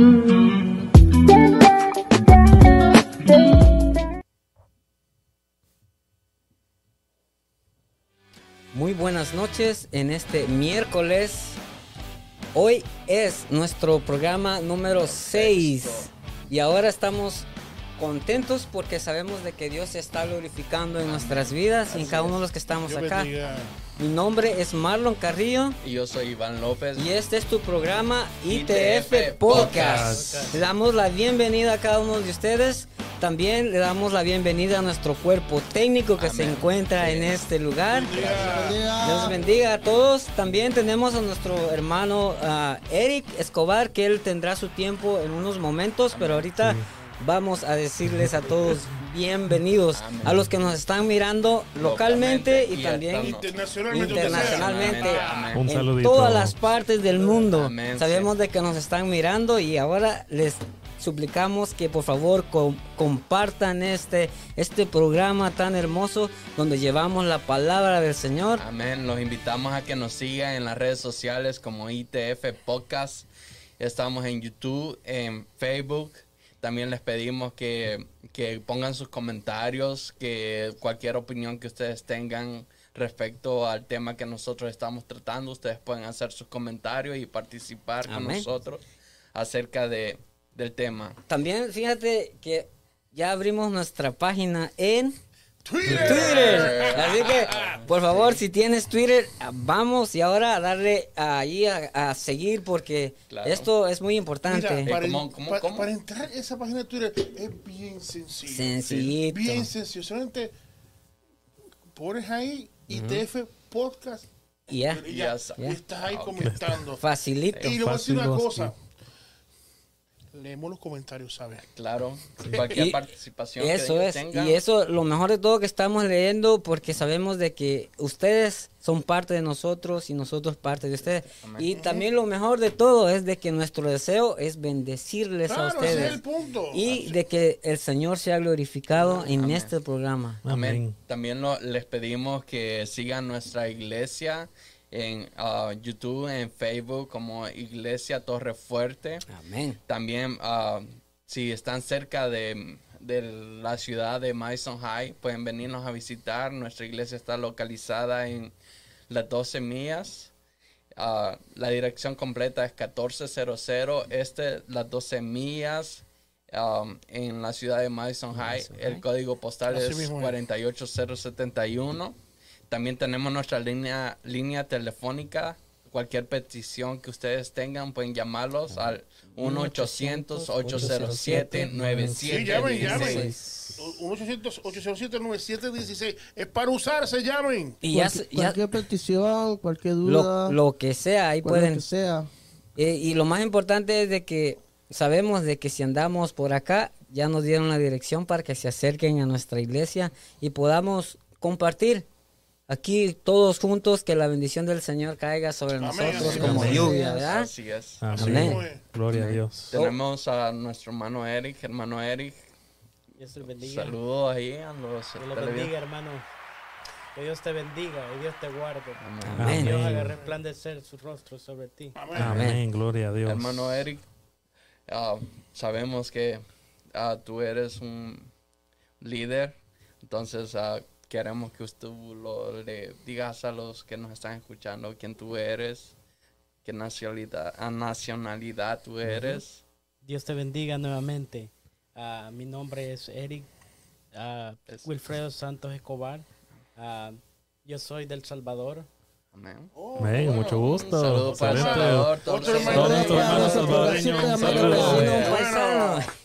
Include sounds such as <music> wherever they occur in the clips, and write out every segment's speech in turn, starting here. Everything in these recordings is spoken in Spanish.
Muy buenas noches en este miércoles. Hoy es nuestro programa número 6 y ahora estamos contentos porque sabemos de que Dios se está glorificando en nuestras vidas y en cada uno de los que estamos acá. Mi nombre es Marlon Carrillo. Y yo soy Iván López. Y este es tu programa ITF, Podcast. Le damos la bienvenida a cada uno de ustedes. También le damos la bienvenida a nuestro cuerpo técnico que se encuentra en este lugar. Dios bendiga a todos. También tenemos a nuestro hermano ah, Eric Escobar, que él tendrá su tiempo en unos momentos, pero ahorita vamos a decirles a todos bienvenidos. A los que nos están mirando localmente y, también internacionalmente, en todas las partes del mundo. Sabemos de que nos están mirando y ahora les suplicamos que por favor compartan este, este programa tan hermoso donde llevamos la palabra del Señor. Amén. Los invitamos a que nos sigan en las redes sociales como ITF Podcast. Estamos en YouTube, en Facebook, también les pedimos que, pongan sus comentarios, que cualquier opinión que ustedes tengan respecto al tema que nosotros estamos tratando, ustedes pueden hacer sus comentarios y participar con nosotros acerca de, del tema. También fíjate que ya abrimos nuestra página en Twitter. Así que, por favor, si tienes Twitter, vamos y ahora a darle ahí a, seguir porque esto es muy importante. para, entrar a esa página de Twitter es bien sencillo. Sencillito. Bien sencillo. Solamente pones ahí ITF Podcast. Y ya. estás ahí comentando. Facilito. Y le voy a decir una cosa leemos los comentarios, ¿sabes? Claro, cualquier participación. Eso es, y eso lo mejor de todo que estamos leyendo porque sabemos de que ustedes son parte de nosotros y nosotros parte de ustedes. Y también lo mejor de todo es de que nuestro deseo es bendecirles a ustedes. Y de que el Señor sea glorificado en este programa. Amén. También les pedimos que sigan nuestra iglesia en uh, YouTube, en Facebook como Iglesia Torre Fuerte. Amén. También uh, si están cerca de, la ciudad de Mason High, pueden venirnos a visitar. Nuestra iglesia está localizada en las 12 millas. Uh, la dirección completa es 1400 este, las 12 millas. Um, en la ciudad de Madison High, el código postal es 48071. También tenemos nuestra línea, línea telefónica. Cualquier petición que ustedes tengan, pueden llamarlos al 1-800-807-9716. Sí, llamen, llamen. 1-800-807-9716. Es para usarse, llamen. Y ya, cualquier, petición, cualquier duda. Lo, que sea, ahí pueden. Que sea. Eh, y lo más importante es de que sabemos de que si andamos por acá, ya nos dieron la dirección para que se acerquen a nuestra iglesia y podamos compartir aquí todos juntos, que la bendición del Señor caiga sobre nosotros como lluvia, ¿verdad? Así es. Amén. Gloria a Dios. Tenemos a nuestro hermano Eric, hermano Eric. Dios te bendiga. Saludos ahí a los. Dios lo bendiga, hermano. Que Dios te bendiga y Dios te guarde. Amén. Dios haga resplandecer su rostro sobre ti. Amén. Gloria a Dios. Hermano Eric, ah, sabemos que uh, tú eres un líder. Entonces, uh, queremos que usted lo, le digas a los que nos están escuchando quién tú eres, qué nacionalidad, nacionalidad tú eres. Dios te bendiga nuevamente. Ah, mi nombre es Eric uh, Wilfredo Santos Escobar. Uh, yo soy del Salvador. Amén. Oh, Amén, mucho gusto. Saludos para El Salvador. Otro hermano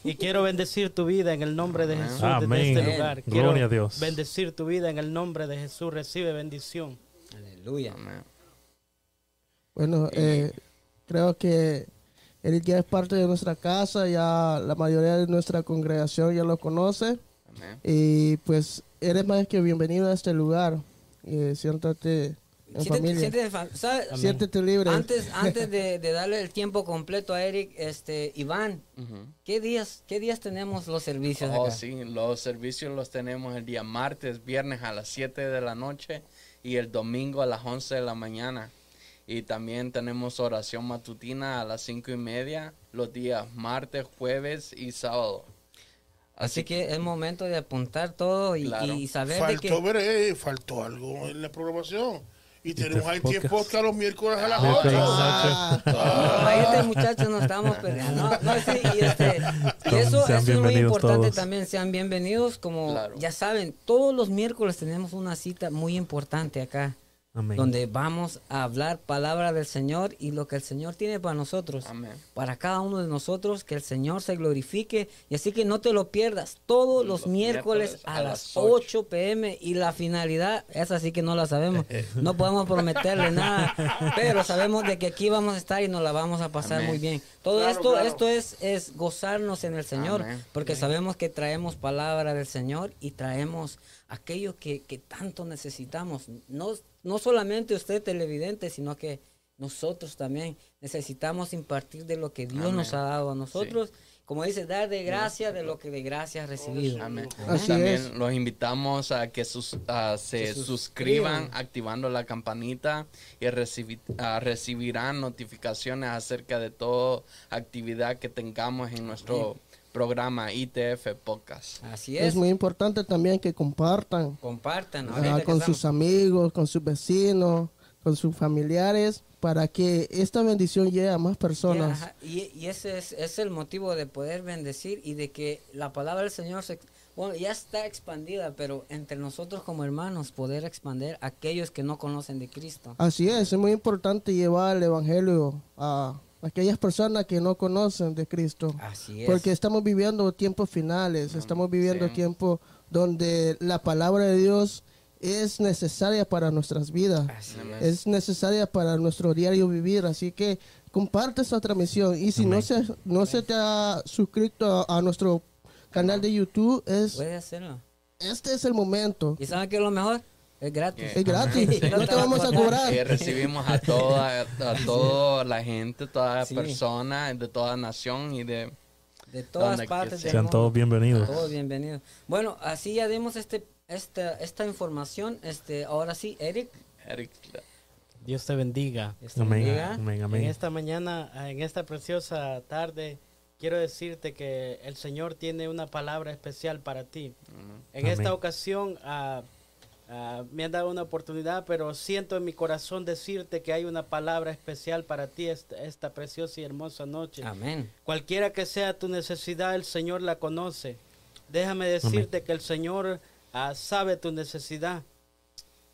Y quiero bendecir tu vida en el nombre de Jesús Amén. desde este lugar. Quiero Gloria a Dios. Bendecir tu vida en el nombre de Jesús. Recibe bendición. Aleluya. Amén. Bueno, eh, creo que él ya es parte de nuestra casa, ya la mayoría de nuestra congregación ya lo conoce. Amén. Y pues eres más que bienvenido a este lugar. Eh, siéntate Siéntete, libre. Antes, <laughs> antes de, darle el tiempo completo a Eric, este, Iván, ¿qué días, qué días tenemos los servicios? Oh, sí, los servicios los tenemos el día martes, viernes a las 7 de la noche y el domingo a las 11 de la mañana. Y también tenemos oración matutina a las cinco y media los días martes, jueves y sábado. Así que es momento de apuntar todo y, Claro. y saber de Faltó, que... ver, eh, faltó algo en la programación. Y tenemos ahí podcast. tiempo hasta los miércoles a las Miércoles 8. a las No, ahí este muchachos nos estamos. No, no, sí, y este, y eso, Sean eso es muy importante todos. también. Sean bienvenidos. Como Claro. ya saben, todos los miércoles tenemos una cita muy importante acá. Amén. Donde vamos a hablar palabra del Señor y lo que el Señor tiene para nosotros. Amén. Para cada uno de nosotros, que el Señor se glorifique. Y así que no te lo pierdas. Todos los, Los miércoles, miércoles a, a las las 8 pm. Y la finalidad, esa sí que no la sabemos. <laughs> No podemos prometerle nada. Pero sabemos de que aquí vamos a estar y nos la vamos a pasar Amén. muy bien. Todo Claro, esto, claro. esto es, es gozarnos en el Señor. Amén. Porque sabemos que traemos palabra del Señor y traemos aquello que, que tanto necesitamos. No, no solamente usted televidente, sino que nosotros también necesitamos impartir de lo que Dios Amén. nos ha dado a nosotros. Como dice, dar de gracia de lo que de gracia has recibido. Amén. Así También es. los invitamos a que sus- a se Se suscriban suscriban. activando la campanita y recibi- ah, recibirán notificaciones acerca de toda actividad que tengamos en nuestro programa ITF Podcast. Así Es es. muy importante también que compartan Compartan. ah, con estamos- sus amigos, con sus vecinos, con sus familiares, para que esta bendición llegue a más personas. Y, y ese es, es el motivo de poder bendecir y de que la palabra del Señor se, bueno, ya está expandida, pero entre nosotros como hermanos poder expandir a aquellos que no conocen de Cristo. Así es, es muy importante llevar el Evangelio a aquellas personas que no conocen de Cristo. Así es. Porque estamos viviendo tiempos finales, estamos viviendo sí. tiempos donde la palabra de Dios es necesaria para nuestras vidas. Así es necesaria para nuestro diario vivir. Así que comparte esta transmisión. Y si no se, no se te ha suscrito a, a nuestro canal de YouTube, es, Puede hacerlo. este es el momento. ¿Y saben qué es lo mejor? Es gratis. Es gratis. Sí, <laughs> No te vamos a cobrar. Y recibimos a toda, a <laughs> toda la gente, toda Sí. persona de toda nación y de... De todas partes del sea. Sean mundo. todos bienvenidos. Todos bienvenidos. Bueno, así ya dimos este, esta, esta información. Este, ahora sí, Eric. Eric, Dios te bendiga. Dios te Amén. bendiga. Amén. En Amén. esta mañana, en esta preciosa tarde, quiero decirte que el Señor tiene una palabra especial para ti. En Amén. esta ocasión ah, ah, me han dado una oportunidad, pero siento en mi corazón decirte que hay una palabra especial para ti esta, esta preciosa y hermosa noche. Amén. Cualquiera que sea tu necesidad, el Señor la conoce. Déjame decirte que el Señor ah, sabe tu necesidad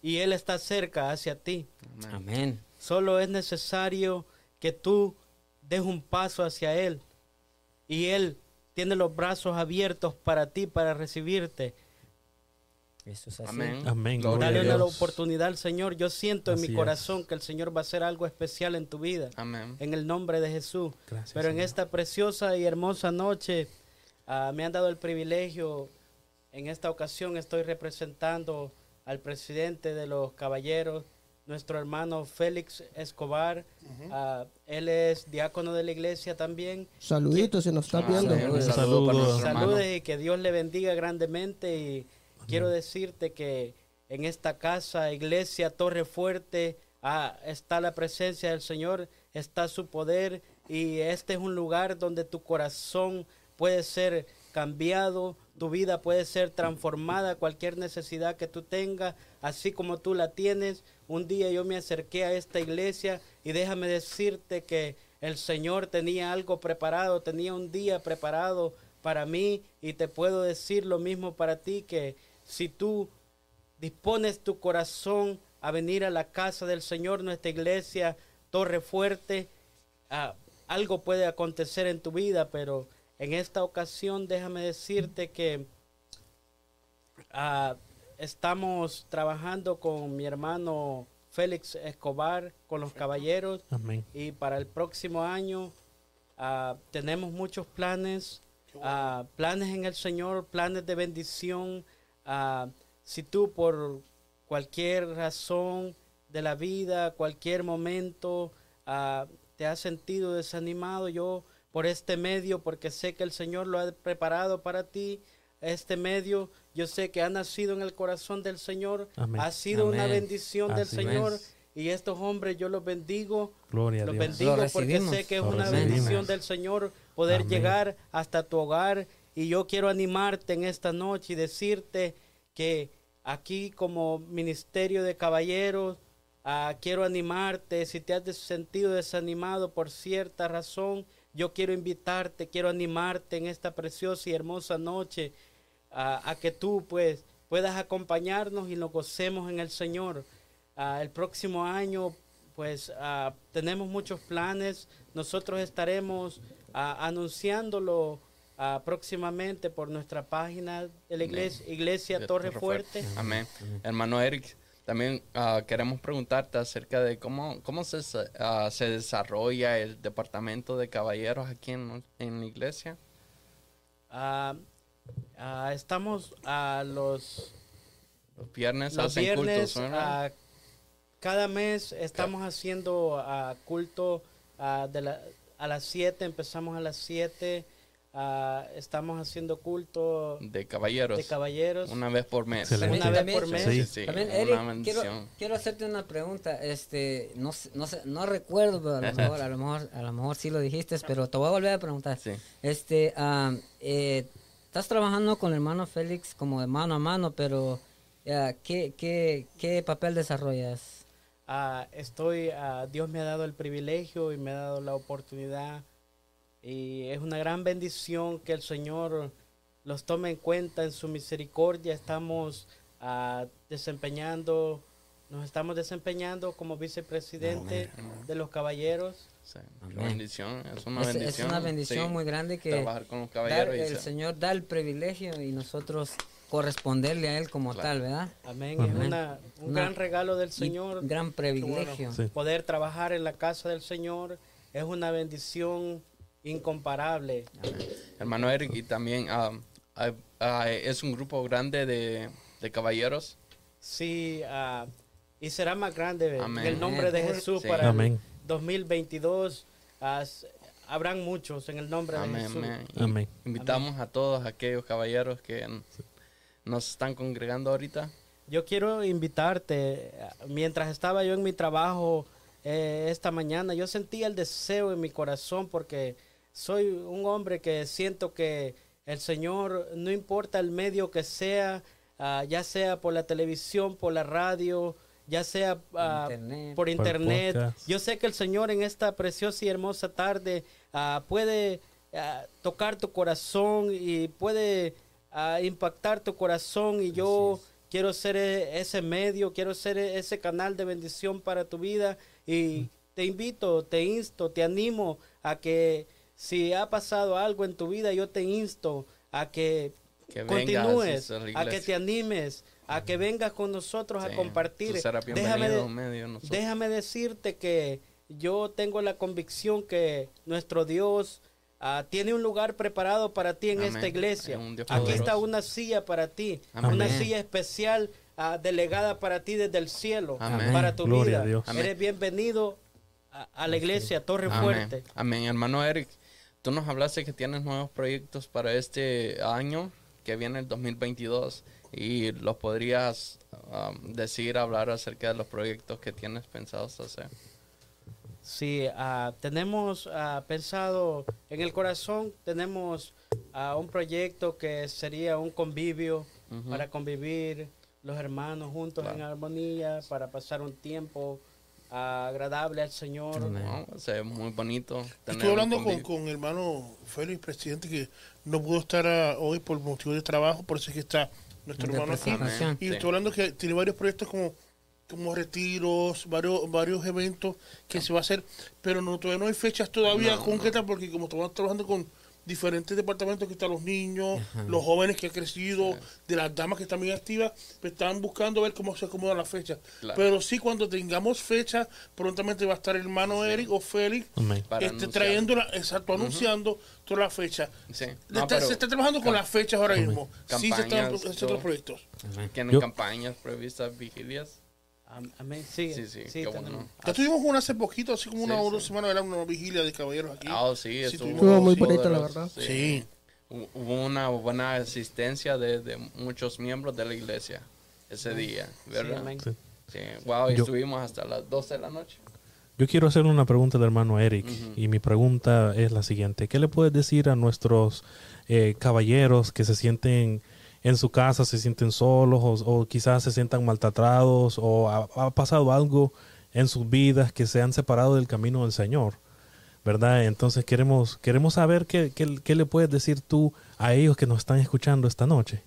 y Él está cerca hacia ti. Amén. Solo es necesario que tú des un paso hacia Él. Y Él tiene los brazos abiertos para ti, para recibirte. Eso es así. Amén. Amén. Dale una Dios. oportunidad al Señor. Yo siento en Así mi es. corazón que el Señor va a hacer algo especial en tu vida. Amén. En el nombre de Jesús. Gracias, Pero en Señor. esta preciosa y hermosa noche ah, me han dado el privilegio. En esta ocasión estoy representando al presidente de los caballeros, nuestro hermano Félix Escobar. Ah, él es diácono de la iglesia también. Saluditos si nos estás Ah, viendo. Saludos. saludo para nuestro hermano. Saludes y que Dios le bendiga grandemente. Y quiero decirte que en esta casa, iglesia Torre Fuerte, ah, está la presencia del Señor, está su poder y este es un lugar donde tu corazón puede ser cambiado, tu vida puede ser transformada, cualquier necesidad que tú tengas, así como tú la tienes. Un día yo me acerqué a esta iglesia y déjame decirte que el Señor tenía algo preparado, tenía un día preparado para mí y te puedo decir lo mismo para ti que si tú dispones tu corazón a venir a la casa del Señor, nuestra iglesia, Torre Fuerte, ah, algo puede acontecer en tu vida, pero en esta ocasión déjame decirte que ah, estamos trabajando con mi hermano Félix Escobar, con los caballeros, Amén. y para el próximo año ah, tenemos muchos planes, planes en el Señor, planes de bendición. Ah, si tú por cualquier razón de la vida, cualquier momento, ah, te has sentido desanimado, yo por este medio, porque sé que el Señor lo ha preparado para ti, este medio, yo sé que ha nacido en el corazón del Señor, Amén. ha sido una bendición del Señor es. y estos hombres yo los bendigo. Gloria a Los Dios. bendigo Lo porque sé que es Lo una recibimos. bendición del Señor poder Amén. llegar hasta tu hogar. Y yo quiero animarte en esta noche y decirte que aquí como Ministerio de Caballeros, ah, quiero animarte. Si te has sentido desanimado por cierta razón, yo quiero invitarte, quiero animarte en esta preciosa y hermosa noche a, a que tú pues puedas acompañarnos y nos gocemos en el Señor. Ah, el próximo año pues ah, tenemos muchos planes. Nosotros estaremos ah, anunciándolo próximamente por nuestra página de la iglesia, iglesia De Torre Fuerte. Amén. Hermano Eric, también ah, queremos preguntarte acerca de cómo, cómo se, ah, se desarrolla el departamento de caballeros aquí en, en la iglesia. Ah, estamos a los Los viernes los hacen viernes, cultos, cada mes estamos haciendo culto de la- a las 7, empezamos a las 7, ah, estamos haciendo culto de caballeros. de caballeros. Una vez por mes. Excelente. Una vez por mes. Sí, sí, sí, También, una Eric, quiero, bendición. quiero hacerte una pregunta. Este, no, no, sé- no recuerdo, pero a lo mejor, a lo mejor, a lo mejor sí lo dijiste, pero te voy a volver a preguntar. Sí. Este, eh, estás trabajando con el hermano Félix como de mano a mano, pero ah, ¿qué, qué, qué papel desarrollas? Ah, estoy, Dios me ha dado el privilegio y me ha dado la oportunidad y es una gran bendición que el Señor los tome en cuenta en su misericordia. Estamos ah, desempeñando, nos estamos desempeñando como vicepresidente de los caballeros. Sí, qué Amén. bendición. Es una Es, es bendición. una bendición sí, muy grande que Trabajar con los dar- caballeros. y el se- Señor da el privilegio y nosotros corresponderle a Él como Claro. tal, ¿verdad? Amén. Amén. Es una- un Una- gran regalo del Señor. gran privilegio. Sí. Poder trabajar en la casa del Señor es una bendición incomparable. Hermano Eric, y también ah, es un grupo grande de, de caballeros. Sí, y será más grande Amén. en el nombre de Jesús Sí. para Amén. el 2022. ah, s- habrán muchos en el nombre de Jesús. amén. Y Amén. Invitamos a todos aquellos caballeros que nos están congregando ahorita. Yo quiero invitarte, mientras estaba yo en mi trabajo eh, esta mañana, yo sentía el deseo en mi corazón porque soy un hombre que siento que el Señor, no importa el medio que sea, ah, ya sea por la televisión, por la radio, ya sea ah, internet. por internet, yo sé que el Señor en esta preciosa y hermosa tarde ah, puede tocar tu corazón y puede impactar tu corazón y yo quiero ser e- ese medio, quiero ser e- ese canal de bendición para tu vida y te invito, te insto, te animo a que si ha pasado algo en tu vida, yo te insto a que, continúes, a que te animes, a que vengas con nosotros a compartir. tú serás Déjame bienvenido de- en medio de nosotros. Déjame decirte que yo tengo la convicción que nuestro Dios ah, tiene un lugar preparado para ti en Amén. esta iglesia. Es Aquí está una silla para ti, Amén. una silla especial ah, delegada para ti desde el cielo, Amén. para tu Gloria vida. a Dios. Amén. Eres bienvenido a, a la iglesia Torre Amén. Fuerte. Amén. Hermano Eric, tú nos hablaste que tienes nuevos proyectos para este año que viene el 2022 y los podrías um, decir, hablar acerca de los proyectos que tienes pensados hacer. Sí, ah, tenemos ah, pensado en el corazón, tenemos ah, un proyecto que sería un convivio Ujú. para convivir los hermanos juntos en armonía, para pasar un tiempo agradable al Señor. sea, es muy bonito. Estuve hablando con, con el hermano Félix, presidente, que no pudo estar ah, hoy por motivo de trabajo, por eso es que está nuestro De hermano aquí. Y Sí. estoy hablando que tiene varios proyectos como, como retiros, varios, varios eventos que se va a hacer, pero no, todavía no hay fechas todavía No, concretas porque como estamos trabajando con diferentes departamentos que están los niños, los jóvenes que han crecido, de las damas que están bien activas, pues están buscando ver cómo se acomoda la fecha. Claro. Pero sí, cuando tengamos fecha, prontamente va a estar el hermano Eric o Félix este, trayendo la, exacto, anunciando toda la fecha. Sí. Le No, está- pero se está trabajando con las fechas ahora mismo. Sí, se están campañas, haciendo los proyectos. ¿Tienen campañas previstas, vigilias? Am- Amén. Sí, Sí, sí, sí, bueno. Ya tuvimos una hace poquito, así como Sí, una o sí. dos semanas, era una vigilia de caballeros aquí. Ah, sí, estuvo, tuvimos- Estuvo muy sí, bonita, la verdad. Sí. Hu- Hubo una buena asistencia de, de muchos miembros de la iglesia ese día, Sí, ¿verdad? amén. Sí. Sí, wow, y Yo- estuvimos hasta las 12 de la noche. Yo quiero hacer una pregunta al hermano Eric y mi pregunta es la siguiente. ¿Qué le puedes decir a nuestros eh, caballeros que se sienten en su casa, se sienten solos o, o quizás se sientan maltratados o ha, pasado algo en sus vidas que se han separado del camino del Señor? ¿Verdad? Entonces queremos, queremos saber qué, qué- qué le puedes decir tú a ellos que nos están escuchando esta noche.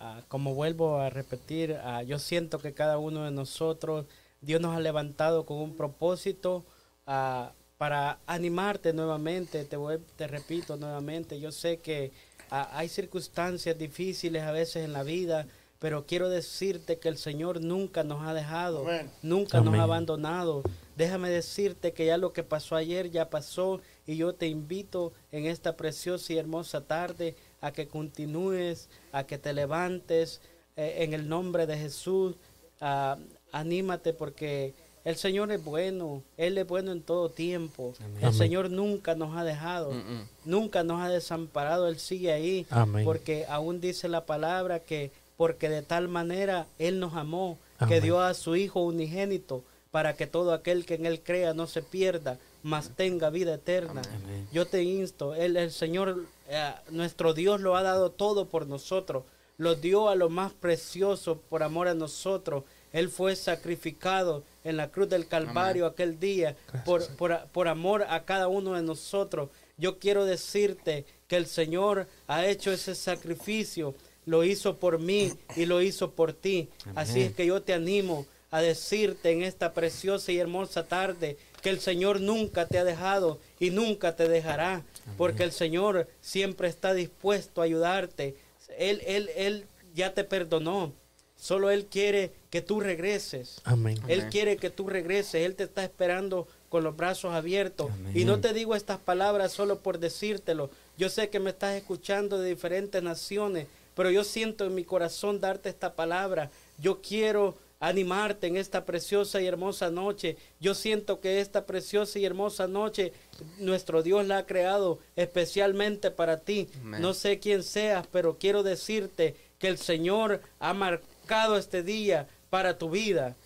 Ah, como vuelvo a repetir, ah, yo siento que cada uno de nosotros, Dios nos ha levantado con un propósito ah, para animarte nuevamente, te, vuel- te repito nuevamente, yo sé que ah, hay circunstancias difíciles a veces en la vida, pero quiero decirte que el Señor nunca nos ha dejado, Amén. nunca nos ha abandonado. Déjame decirte que ya lo que pasó ayer ya pasó y yo te invito en esta preciosa y hermosa tarde a que continúes, a que te levantes eh, en el nombre de Jesús. Ah, anímate porque el Señor es bueno, Él es bueno en todo tiempo. El Amén. Señor nunca nos ha dejado, Mm-mm. nunca nos ha desamparado, Él sigue ahí. Amén. Porque aún dice la palabra que porque de tal manera Él nos amó, que dio a su Hijo unigénito para que todo aquel que en Él crea no se pierda, mas tenga vida eterna. Yo te insto, el, el Señor, eh, nuestro Dios lo ha dado todo por nosotros, lo dio a lo más precioso por amor a nosotros. Él fue sacrificado en la cruz del Calvario aquel día por, por, por amor a cada uno de nosotros. Yo quiero decirte que el Señor ha hecho ese sacrificio, lo hizo por mí y lo hizo por ti. Así es que yo te animo a decirte en esta preciosa y hermosa tarde que el Señor nunca te ha dejado y nunca te dejará, porque el Señor siempre está dispuesto a ayudarte. Él, él, él ya te perdonó. Solo Él quiere que tú regreses. Amén. Él Amén. quiere que tú regreses. Él te está esperando con los brazos abiertos. Y no te digo estas palabras solo por decírtelo. Yo sé que me estás escuchando de diferentes naciones, pero yo siento en mi corazón darte esta palabra. Yo quiero animarte en esta preciosa y hermosa noche. Yo siento que esta preciosa y hermosa noche nuestro Dios la ha creado especialmente para ti. Amén. No sé quién seas, pero quiero decirte que el Señor ha marcado este día para tu vida.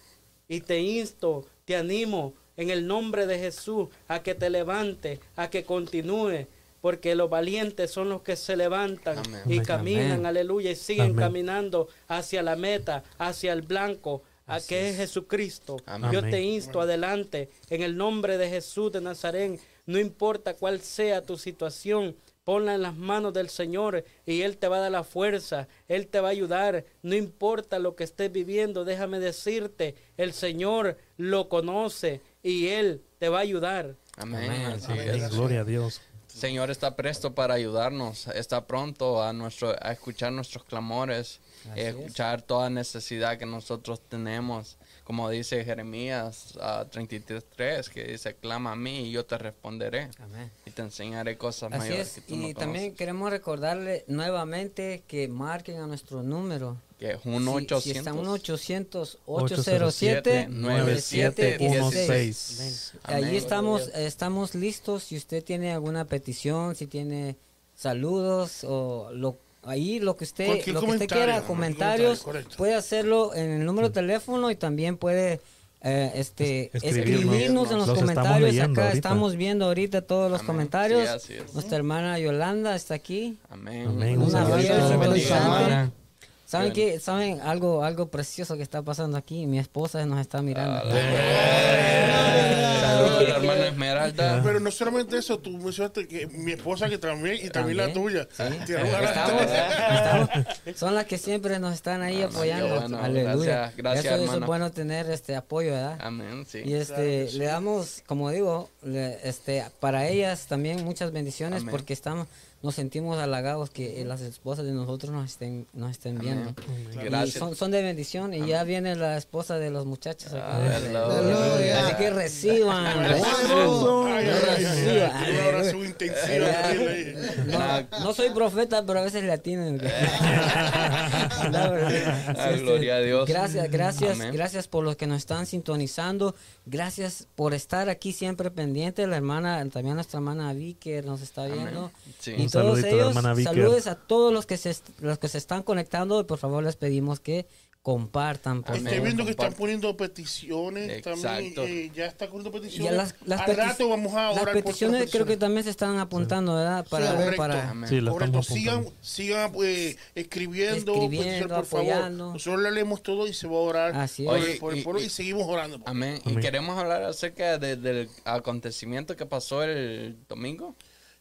Y te insto, te animo en el nombre de Jesús a que te levante, a que continúe, porque los valientes son los que se levantan Amén. y Amén. caminan, Amén. aleluya, y siguen Amén. caminando hacia la meta, hacia el blanco, a que es Jesucristo. Amén. Yo te insto adelante en el nombre de Jesús de Nazaret. No importa cuál sea tu situación, ponla en las manos del Señor y Él te va a dar la fuerza, Él te va a ayudar. No importa lo que estés viviendo, déjame decirte, el Señor lo conoce y Él te va a ayudar. Amén. Amén. así Amén. es. Gloria a Dios. Señor está presto para ayudarnos, está pronto a nuestro a escuchar nuestros clamores, eh, escuchar toda necesidad que nosotros tenemos, como dice Jeremías ah, 33:3, que dice, clama a mí y yo te responderé Amén. y te enseñaré cosas Así mayores es, que tú y no también conoces. queremos recordarle nuevamente que marquen a nuestro número. Que es un Si- 800 Si, está un 800 807 807 9716. Amén. Allí estamos, estamos listos. Si usted tiene alguna petición, si tiene saludos o lo ahí lo que usted lo que usted quiera, comentarios, comentario, puede hacerlo en el número de teléfono y también puede eh, este Es- escribirnos, escribirnos. en los, comentarios acá ahorita. estamos viendo ahorita todos los Amén. comentarios Sí, nuestra hermana Yolanda está aquí Amén. Amén. Un Dios abrazo, te Dios bendiga, te hermana. saben que saben algo algo precioso que está pasando aquí mi esposa nos está mirando Saludos a la hermana Esmeralda. Pero no solamente eso, tú mencionaste que mi esposa que también y también, la tuya. Estamos, <laughs> son las que siempre nos están ahí Ah, apoyando. bueno, Aleluya. gracias, gracias, eso, eso es bueno tener este apoyo, ¿verdad? Amén, sí. Y este, le damos, como digo, le- este, para ellas también muchas bendiciones Amén. porque estamos, nos sentimos halagados que eh, las esposas de nosotros nos estén, nos estén viendo. Amén. Son, son de bendición y ya viene la esposa de los muchachos. acá. Aleluya. Así que reciban. No, soy profeta, pero a veces le atienden. <laughs> La verdad. Ah, gloria a Dios. Gracias, gracias, Amén. gracias por los que nos están sintonizando. Gracias por estar aquí siempre pendiente. La hermana, también nuestra hermana Vicker nos está viendo. Sí. Y todos saludito ellos, hermana Vicker. a todos los que se, los que se están conectando. Y por favor les pedimos que compartan. Por Estoy favor. viendo que están poniendo peticiones Exacto. también. eh, ya están poniendo peticiones. Ya las, las Al peti- rato vamos a las orar por todas peticiones las creo que también se están apuntando, ¿verdad? Para, correcto. para. Sí, Correcto, sigan, sigan eh, escribiendo, Escribiendo, peticiones, por favor. apoyando. Nosotros la leemos todo y se va a orar Así por, es. el- por el Oye, pueblo y- y, y- seguimos orando. Amén. Y Amén. queremos hablar acerca de- del acontecimiento que pasó el domingo.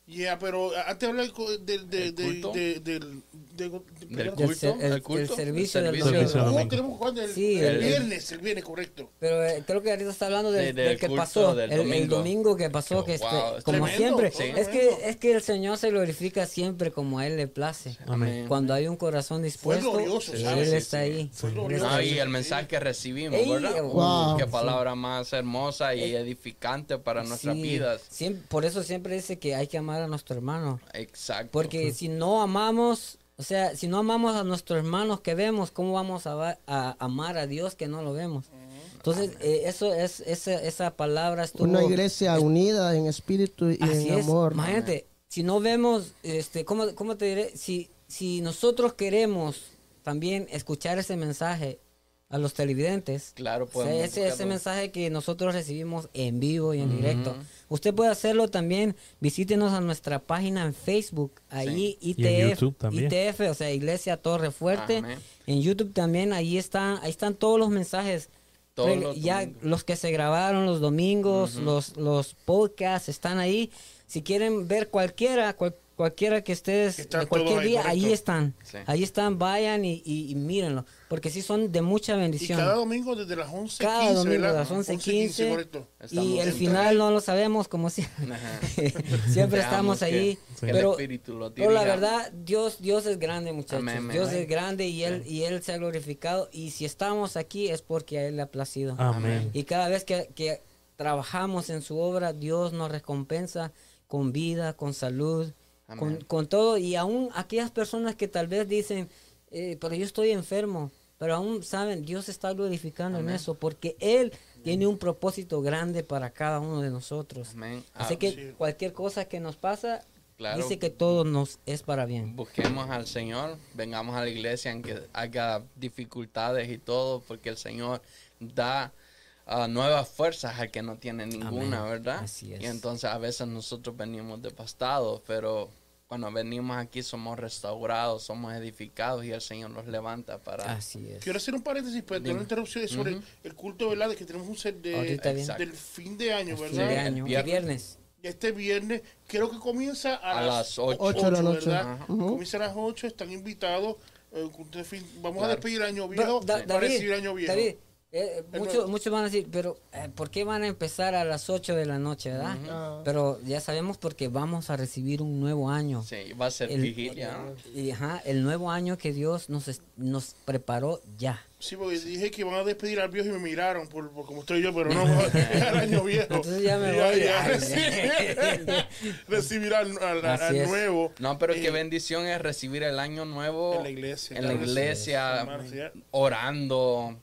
Ya, pero antes de hablar co- del de, ¿El de, culto? de- del- de- de- Del culto. ser- el- el culto. el servicio del domingo. Servicio domingo. tenemos cuándo? el, Sí, el el- viernes, el viernes, correcto. Pero eh, creo que ahorita está hablando del, Sí, del del que culto pasó, del el, el domingo. que pasó, Que, que este, wow, es como tremendo, siempre, sí. es que es que el Señor se glorifica siempre como a Él le place. Amén. Cuando hay un corazón dispuesto, glorioso, Él está sí. ahí. Fue Él glorioso. está Ah, ahí. y el mensaje que recibimos, Ey, ¿verdad? wow. Qué palabra más hermosa y edificante para nuestras vidas. por eso siempre dice que hay que amar a nuestro hermano. Exacto. Porque si no amamos, o sea, si no amamos a nuestros hermanos que vemos, ¿cómo vamos a, va- a amar a Dios que no lo vemos? Entonces, eh, eso es, esa, esa palabra estuvo... Una iglesia unida en espíritu y Así en es. amor. Imagínate, si no vemos, este, ¿cómo, cómo te diré? Si, si nosotros queremos también escuchar ese mensaje a los televidentes, Claro, podemos ese, ese mensaje que nosotros recibimos en vivo y en directo, usted puede hacerlo también, visítenos a nuestra página en Facebook, ahí Y en ITF, YouTube también. ITF, o sea, Iglesia Torre Fuerte, Amén. en YouTube también, ahí están, ahí están todos los mensajes. Todos los ya domingos. los que se grabaron los domingos, los, los podcasts están ahí. Si quieren ver cualquiera, cual- cualquiera que estés, de cualquier ahí, día, correcto. ahí están. Sí. Ahí están, vayan y, y, y mírenlo. Porque sí son de mucha Y bendición. cada domingo desde las 11.15, Cada domingo ¿verdad? de las 11:15. correcto. Estamos y el final no lo sabemos como <laughs> siempre. Ajá. siempre estamos que- ahí. Pero, Espíritu lo pero la verdad, Dios, Dios es grande, muchachos. Amén, amén. Dios es grande y él, y él se ha glorificado. Y si estamos aquí es porque a Él le ha placido. Amén. Y cada vez que, que trabajamos en su obra, Dios nos recompensa con vida, con salud, con, Amén. con todo. Y aún aquellas personas que tal vez dicen, eh, pero yo estoy enfermo, pero aún saben, Dios está glorificando en eso, porque Él tiene un propósito grande para cada uno de nosotros. Amén. Así Ah, que sí. cualquier cosa que nos pasa, Claro. dice que todo nos es para bien. Busquemos al Señor, vengamos a la iglesia aunque haya dificultades y todo, porque el Señor da ah, nuevas fuerzas al que no tiene ninguna, Amén. ¿verdad? Así es. Y entonces a veces nosotros venimos devastados, pero cuando venimos aquí somos restaurados, somos edificados y el Señor nos levanta para... Así es. Quiero hacer un paréntesis, perdón Dime. la interrupción, sobre el culto, ¿verdad? De que tenemos un set de, Ahorita bien. del fin de año, Fin ¿verdad? de el año, viernes. viernes. Este viernes, creo que comienza a, A las ocho. Ocho de la noche. ¿verdad? Ajá. Comienza a las 8, están invitados. eh, de fin- Vamos a despedir el año viejo Da- para David, recibir el año viejo. David, eh, El muchos, van a decir, pero eh, ¿por qué van a empezar a las 8 de la noche, verdad? Pero ya sabemos porque vamos a recibir un nuevo año. Sí, va a ser El, vigilia. el nuevo año que Dios nos, nos preparó ya. Sí, porque dije que van a despedir al viejo y me miraron por, por como estoy yo, pero no, <laughs> <laughs> el año viejo. Entonces ya me Ya- voy. ya <laughs> reci- recibir al, al- al nuevo No, pero Eh, qué bendición es recibir el año nuevo en la iglesia. en la iglesia, sí. orando,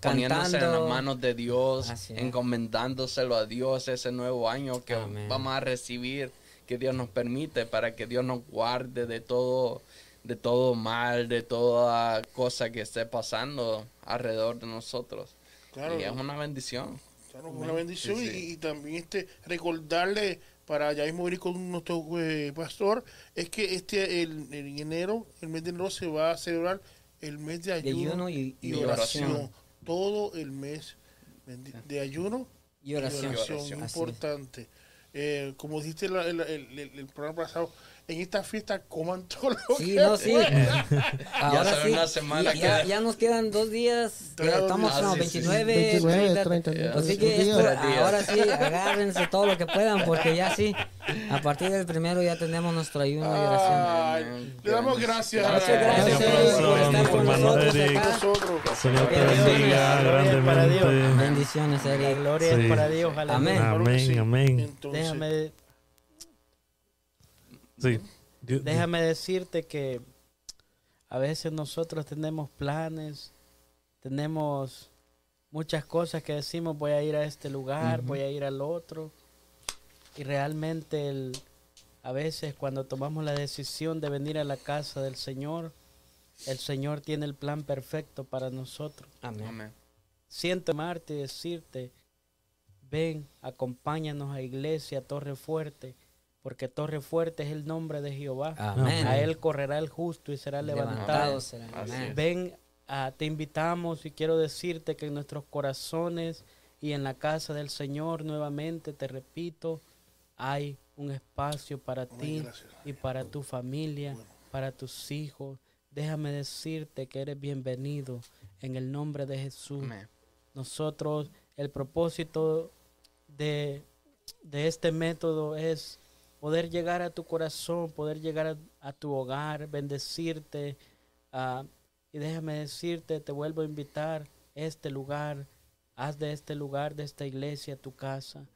poniéndose en las manos de Dios, encomendándoselo a Dios ese nuevo año que Amén. vamos a recibir, que Dios nos permite para que Dios nos guarde de todo de todo mal, de toda cosa que esté pasando alrededor de nosotros. Claro. y es una bendición. Claro, una bendición Sí, sí. Y, y también este recordarle para ya mismo venir con nuestro eh, pastor es que este el, el enero el mes de enero se va a celebrar el mes de De ayuno, y, y y oración. oración todo el mes de ayuno Y oración. Y oración. Importante Eh, como dijiste el, el- el- el programa pasado en esta fiesta coman <laughs> todo lo Sí, que no, sí. <laughs> Ahora será sí. una semana ya, que- ya nos quedan dos días. Ya estamos no, Ah, sí, sí, sí. 29, 29, 30. 30. Así que esto, ahora sí, agárrense todo lo que puedan, porque ya sí, a partir del primero ya tenemos nuestro ayuno y oración. Ay, le damos gracias gracias, Gracias, Eric, por estar con nosotros acá. Señor te Bendiciones. bendiga Gloria para Dios. grandemente. Bendiciones, La Eric. gloria Sí. es para Dios. aleluya. Amén. Amén, amén. Entonces, Déjame, Sí. Dios- déjame decirte que a veces nosotros tenemos planes, tenemos muchas cosas que decimos voy a ir a este lugar, voy a ir al otro. Y realmente el, a veces cuando tomamos la decisión de venir a la casa del Señor, el Señor tiene el plan perfecto para nosotros. Amén. Amén. Siento amarte y decirte, ven, acompáñanos a Iglesia Torre Fuerte, porque Torre Fuerte es el nombre de Jehová. Amén. A él correrá el justo y será levantado. Ven, ah, te invitamos y quiero decirte que en nuestros corazones y en la casa del Señor nuevamente, te repito, hay un espacio para ti gracias. y para tu familia, para tus hijos. Déjame decirte que eres bienvenido en el nombre de Jesús. Amén. Nosotros, el propósito de, de este método es poder llegar a tu corazón, poder llegar a, tu hogar, bendecirte. ah, y déjame decirte, te vuelvo a invitar, este lugar, haz de este lugar, de esta iglesia, tu casa.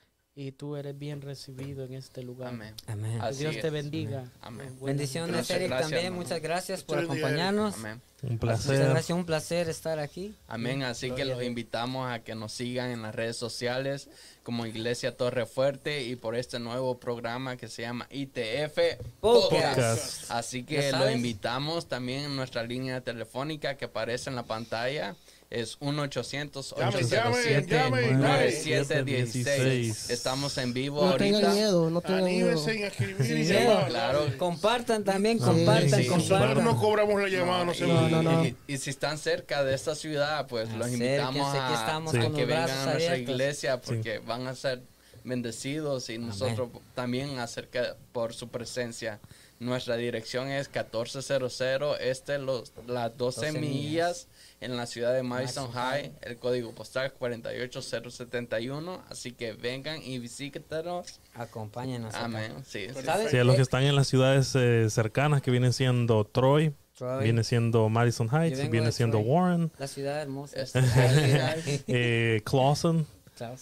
Y tú eres bien recibido en este lugar. Amén. Amén. Dios te bendiga. Amén. Buenas Bendiciones, Gracias, Eric, gracias, también. hermano. Muchas gracias por acompañarnos. Amén. Un Muchas placer. gracias, un placer estar aquí. Amén. Así que Gloria los invitamos a que nos sigan en las redes sociales como Iglesia Torre Fuerte y por este nuevo programa que se llama ITF Podcast. Podcast. Así que los invitamos también en nuestra línea telefónica que aparece en la pantalla. Es 1 800 Llame, 807 llame, llame, 9716 Estamos en vivo No ahorita. tengan miedo, no tengan miedo. Anímense en escribir y Sí, llamar. Claro. Compartan también, compartan, sí, Nosotros compartan. no cobramos la llamada, no, se y, No, no, no. y- y si están cerca de esta ciudad, pues los invitamos que a, que vengan a nuestra abiertos. iglesia porque van a ser bendecidos y nosotros también acerca por su presencia. Nuestra dirección es 1400 este los las 12, 12 millas en la ciudad de Madison High, el código postal 48071, así que vengan y visítenos. Acompáñenos. Amén. Sí, sí. ¿Sabes? Sí, a los que están en las ciudades eh, cercanas que vienen siendo Troy, Troy, viene siendo Madison Heights, viene siendo Troy. Warren, La ciudad hermosa. Este- <laughs> eh, Clawson, está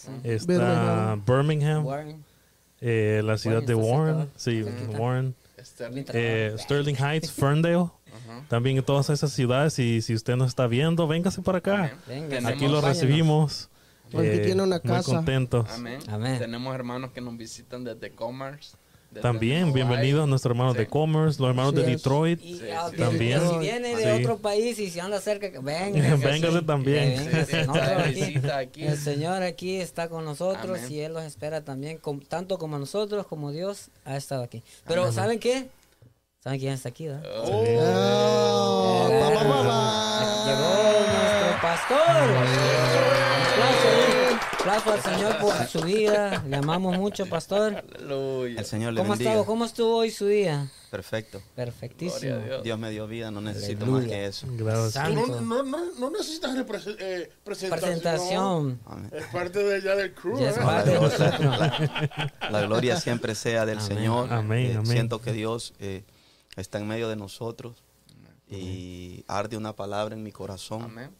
Birmingham. Birmingham, Warren. eh, la ciudad Warren de Warren, sí. Warren, Sterling. eh, Sterling Heights, Ferndale, Ajá. también en todas esas ciudades. Y si usted nos está viendo, véngase para acá. Amén. Venga, Aquí lo recibimos. Porque eh, tiene una Muy casa. contentos. Amén. Amén. Tenemos hermanos que nos visitan desde Commerce. desde También, bienvenidos nuestros hermanos Sí. de Commerce, los hermanos Sí, de. Detroit. Y, Sí, sí, bien, También. Si viene de Sí. otro país y si anda cerca, que venga. <laughs> Véngase también. De aquí-. El Señor aquí está con nosotros Amén. y Él los espera también, com- tanto como nosotros, como Dios ha estado aquí. Pero ¿saben qué? ¿Saben quién está aquí? verdad? Oh, Oh, pa, pa, pa, pa. Llegó nuestro pastor. Aplauso, al Señor por su vida. Le amamos mucho, pastor. Aleluya. El Señor le ¿Cómo bendiga. estado? ¿Cómo estuvo hoy su día? Perfecto. Perfectísimo. Dios. Dios me dio vida, no necesito Aleluya. más que eso. Gracias. No, no, no, no necesitas eh, presentación. Presentación. Es parte de ya del crew. Ya es ¿eh? parte de La, nosotros. la- la gloria siempre sea del Amén. Señor. Amén, Eh, amén. Siento que Dios eh, está en medio de nosotros y arde una palabra en mi corazón. Amén.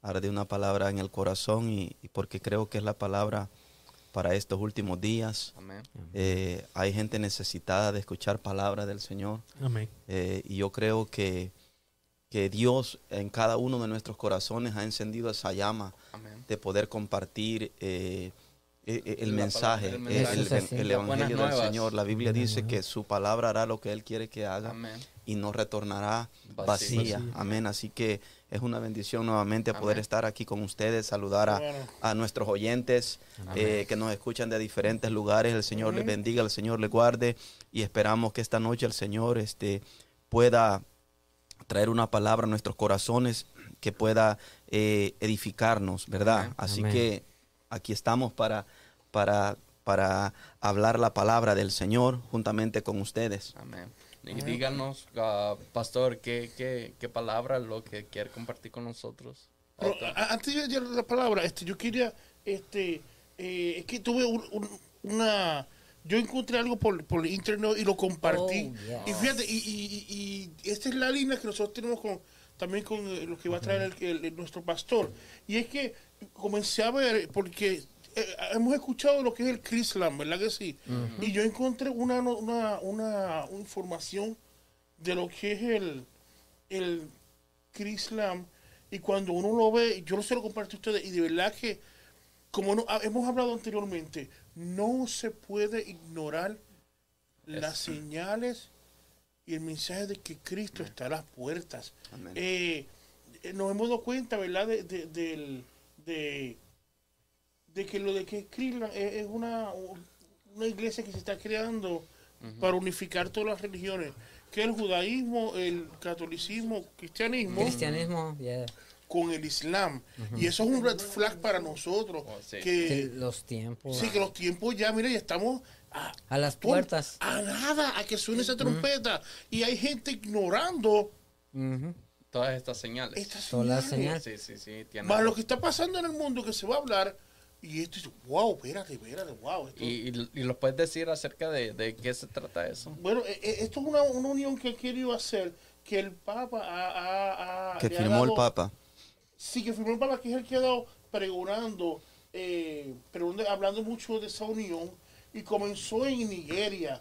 Arde una palabra en el corazón y, y porque creo que es la palabra para estos últimos días. Amén. Eh, hay gente necesitada de escuchar palabra del Señor. Amén. Eh, y yo creo que, que Dios en cada uno de nuestros corazones ha encendido esa llama Amén. de poder compartir eh, el, La mensaje, palabra- el eh, el, mensaje. Es así. el evangelio del. Señor. La Biblia dice que su palabra hará lo que Él quiere que haga Amén. y no retornará Vacía. vacía. Amén. Así que es una bendición nuevamente poder estar aquí con ustedes, saludar a, a nuestros oyentes eh, que nos escuchan de diferentes lugares. El Señor les bendiga, el Señor les guarde y esperamos que esta noche el Señor este, pueda traer una palabra a nuestros corazones que pueda eh, edificarnos, ¿verdad? Amén. Así Amén. que aquí estamos para, para, para hablar la palabra del Señor juntamente con ustedes. Amén. Y díganos, ah, pastor, ¿qué, qué, qué palabra es lo que quiere compartir con nosotros? Pero, antes de dar la palabra, este, yo quería, este, eh, es que tuve un- un- una, yo encontré algo por, por internet y lo compartí. Oh, yes. Y fíjate, y, y- y- y esta es la línea que nosotros tenemos con, también con eh, lo que va a traer el- el- el- nuestro pastor. Y es que comencé a ver, porque eh, hemos escuchado lo que es el Chrislam, ¿verdad que sí? Y yo encontré una, una, una información de lo que es el, el Chrislam. Y cuando uno lo ve, yo no se lo comparto a ustedes, y de verdad que, como no- ah, hemos hablado anteriormente, no se puede ignorar las señales y el mensaje de que Cristo está a las puertas. Eh, eh, nos hemos dado cuenta, ¿verdad? De, de, del- de, de que lo de que Cleveland es, es una, una iglesia que se está creando para unificar todas las religiones, que el judaísmo, el catolicismo, cristianismo, Cristianismo, yeah. con el islam. Y eso es un red flag para nosotros. Oh, sí. Que Que, los tiempos. sí, que los tiempos ya, mira, ya estamos a, A las por- puertas. A nada, a que suene esa trompeta. Y hay gente ignorando Ujú. Todas estas señales. estas Todas las señales. Sí, sí, sí. tiene Más lo que está pasando en el mundo que se va a hablar. Y esto es, wow, espérate, espérate, wow. Esto, ¿Y, y, y lo puedes decir acerca de, de qué se trata eso? bueno, eh, eh, esto es una, una unión que ha querido hacer, que el Papa ha... ha- ha- Que ha firmó el Papa. Sí, que firmó el Papa, que es el que ha dado pregonando, eh, pregonando- hablando mucho de esa unión. Y comenzó en Nigeria,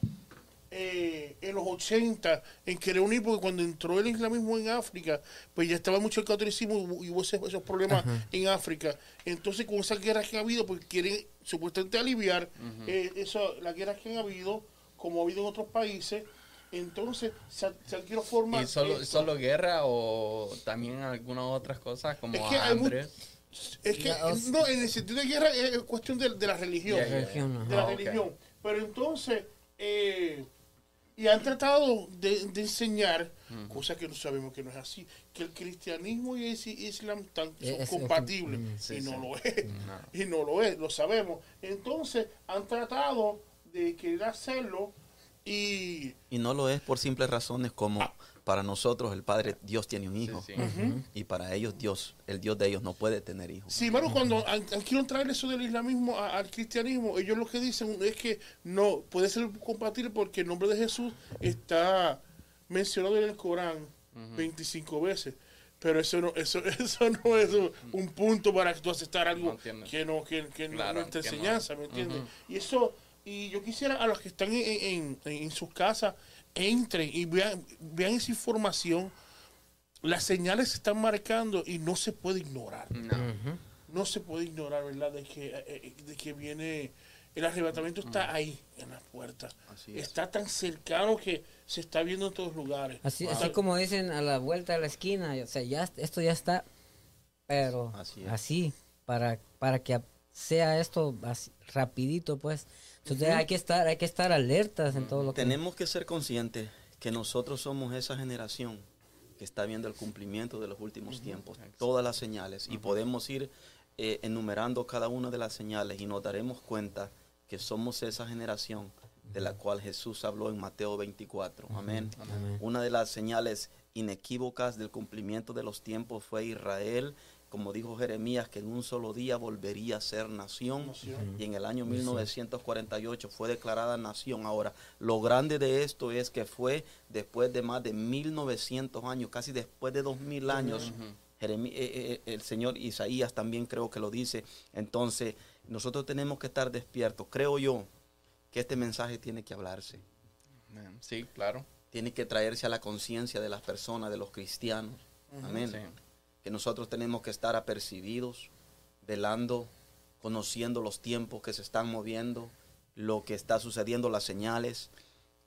eh, en los 80, en querer unir, porque cuando entró el islamismo en África, pues ya estaba mucho el catolicismo y hubo- ese- esos problemas en África. Entonces, con esas guerras que ha habido, pues quieren supuestamente aliviar eh, eso, las guerras que han habido, como ha habido en otros países. Entonces, se, se han querido formar. ¿Y solo, solo guerra o también algunas otras cosas como Es que hay? Es que, no, en el sentido de guerra es cuestión de, de la religión. Ya, ya, ya. Religión, ajá. De la Ah, religión. Pero entonces, eh, y han tratado de, de enseñar, cosas que no sabemos que no es así, que el cristianismo y el is- islam están, son Es- es- compatibles. mm, y no sí. lo es. <laughs> No. Y no lo es, lo sabemos. Entonces, han tratado de querer hacerlo y... Y no lo es por simples razones como Ah. Para nosotros el Padre Dios tiene un hijo. Sí, sí. Y para ellos Dios, el Dios de ellos no puede tener hijos. Sí, bueno, cuando quieren traer eso del islamismo a- al cristianismo, ellos lo que dicen es que no puede ser compatible porque el nombre de Jesús está mencionado en el Corán 25 veces. Pero eso no, eso, <laughs> eso no es un, un punto para que tú aceptar algo No que no, que, que no- Claro, no es no. enseñanza, ¿me entiendes? Y eso, y yo quisiera a los que están en, en- en- en sus casas, entren y vean, vean esa información. Las señales se están marcando y no se puede ignorar No. no se puede ignorar, ¿verdad? De que, eh, eh, de que viene, el arrebatamiento está ahí, en las puertas. Así es. Está tan cercano que se está viendo en todos lugares. Así, Wow. así como dicen a la vuelta de la esquina, o sea, ya esto ya está, pero Así así, para para que sea esto así, rapidito, pues. Entonces hay que estar hay que estar alertas en todo lo que Tenemos que ser conscientes que nosotros somos esa generación que está viendo el cumplimiento de los últimos tiempos, todas las señales, y podemos ir eh, enumerando cada una de las señales y nos daremos cuenta que somos esa generación de la cual Jesús habló en Mateo 24. Amén. Una de las señales inequívocas del cumplimiento de los tiempos fue Israel, como dijo Jeremías, que en un solo día volvería a ser nación. Nación. Y en el año 1948 fue declarada nación. Ahora, lo grande de esto es que fue después de más de 1900 años, casi después de 2000 años. Jeremí- eh, eh, el señor Isaías también creo que lo dice. Entonces, nosotros tenemos que estar despiertos. Creo yo que este mensaje tiene que hablarse. Sí, claro. Tiene que traerse a la conciencia de las personas, de los cristianos. Amén. Sí. Que nosotros tenemos que estar apercibidos, velando, conociendo los tiempos que se están moviendo, lo que está sucediendo, las señales.